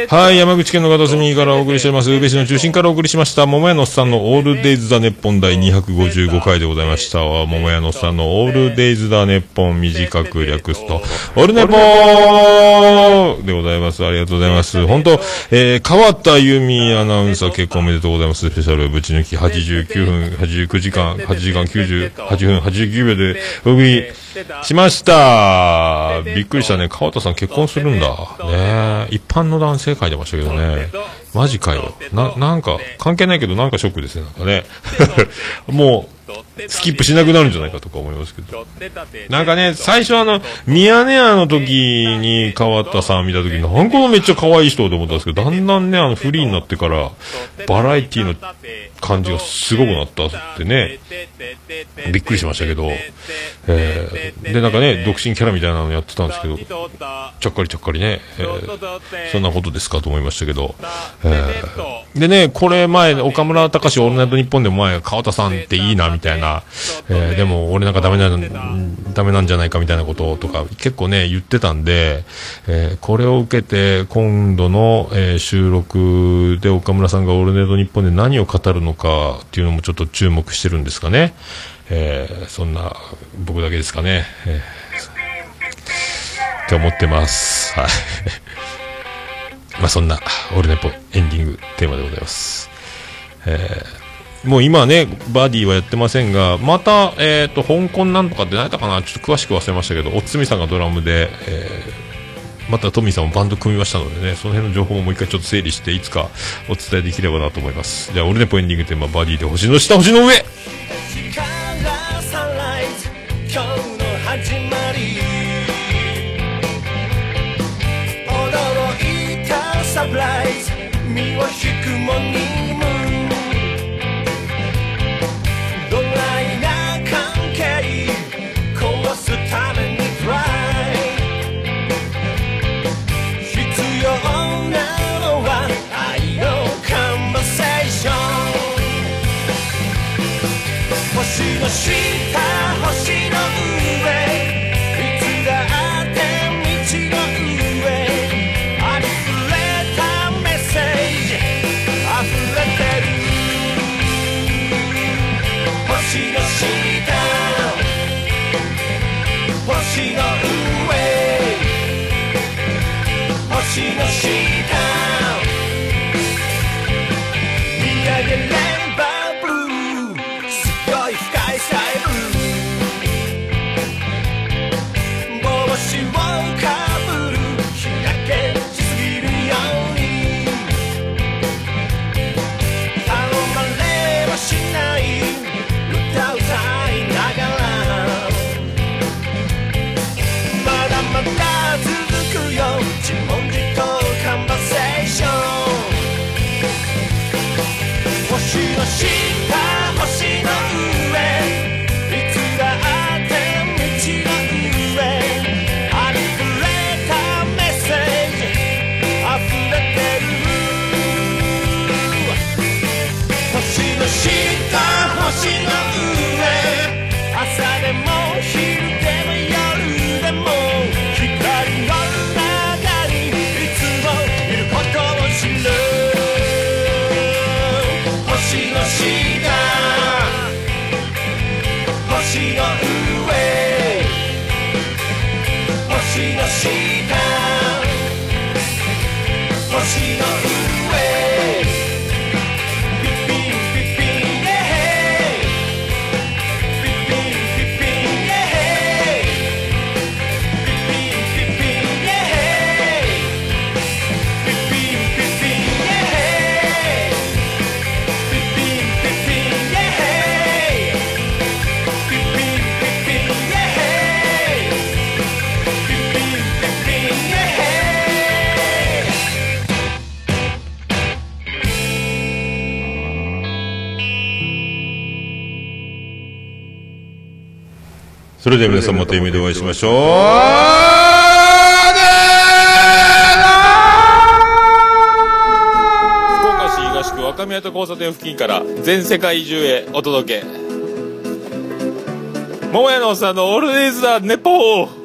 はい、山口県の片隅からお送りしております、宇部市の中心からお送りしました、桃屋のおっさんのオールデイズ・ザ・ネッポン第255回でございました。桃屋のおっさんのオールデイズ・ザ・ネッポン短く略すと、オールネポーでございます。ありがとうございます。本当、えー、川田由美アナウンサー結婚おめでとうございます。スペシャルぶち抜き89分、89時間、8時間98分、89秒でお送りしました。びっくりしたね。川田さん結婚するんだ。ね一般の男性書いてましたけどね。マジかよ。な、なんか、関係ないけどなんかショックですね。なんかね。[laughs] もう、スキップしなくなるんじゃないかとか思いますけど。なんかね、最初あの、ミヤネ屋の時に川田さん見た時に、なんかめっちゃ可愛い人と思ったんですけど、だんだんね、あの、フリーになってから、バラエティの感じがすごくなったってね、びっくりしましたけど、えー、で、なんかね、独身キャラみたいなのやってたんですけど、ちゃっかりちゃっかりね、えー、そんなことですかと思いましたけど、えー、でね、これ前、岡村隆史オールナイトニッポンでも前、川田さんっていいな、みたいな、えー、でも俺なんかダメなん、ダメなんじゃないかみたいなこととか結構ね、言ってたんで、えー、これを受けて今度の、えー、収録で岡村さんがオールナイトニッポンで何を語るのかっていうのもちょっと注目してるんですかね。えー、そんな僕だけですかね。えー、って思ってます。はい。[laughs] まあそんな、オールネポエンディングテーマでございます。えー、もう今ね、バディはやってませんが、また、えっ、ー、と、香港なんとかって何やったかな？ちょっと詳しく忘れましたけど、おつみさんがドラムで、えー、またトミーさんもバンド組みましたのでね、その辺の情報ももう一回ちょっと整理して、いつかお伝えできればなと思います。じゃあ、オルネポエンディングテーマ、バディで星の下、星の上星の上。星の下。れでは皆さんまた夢でお会いしましょう。福岡市東区若宮と交差点付近から全世界中へお届け。桃屋のおっさんのオールディーズだ、ネポー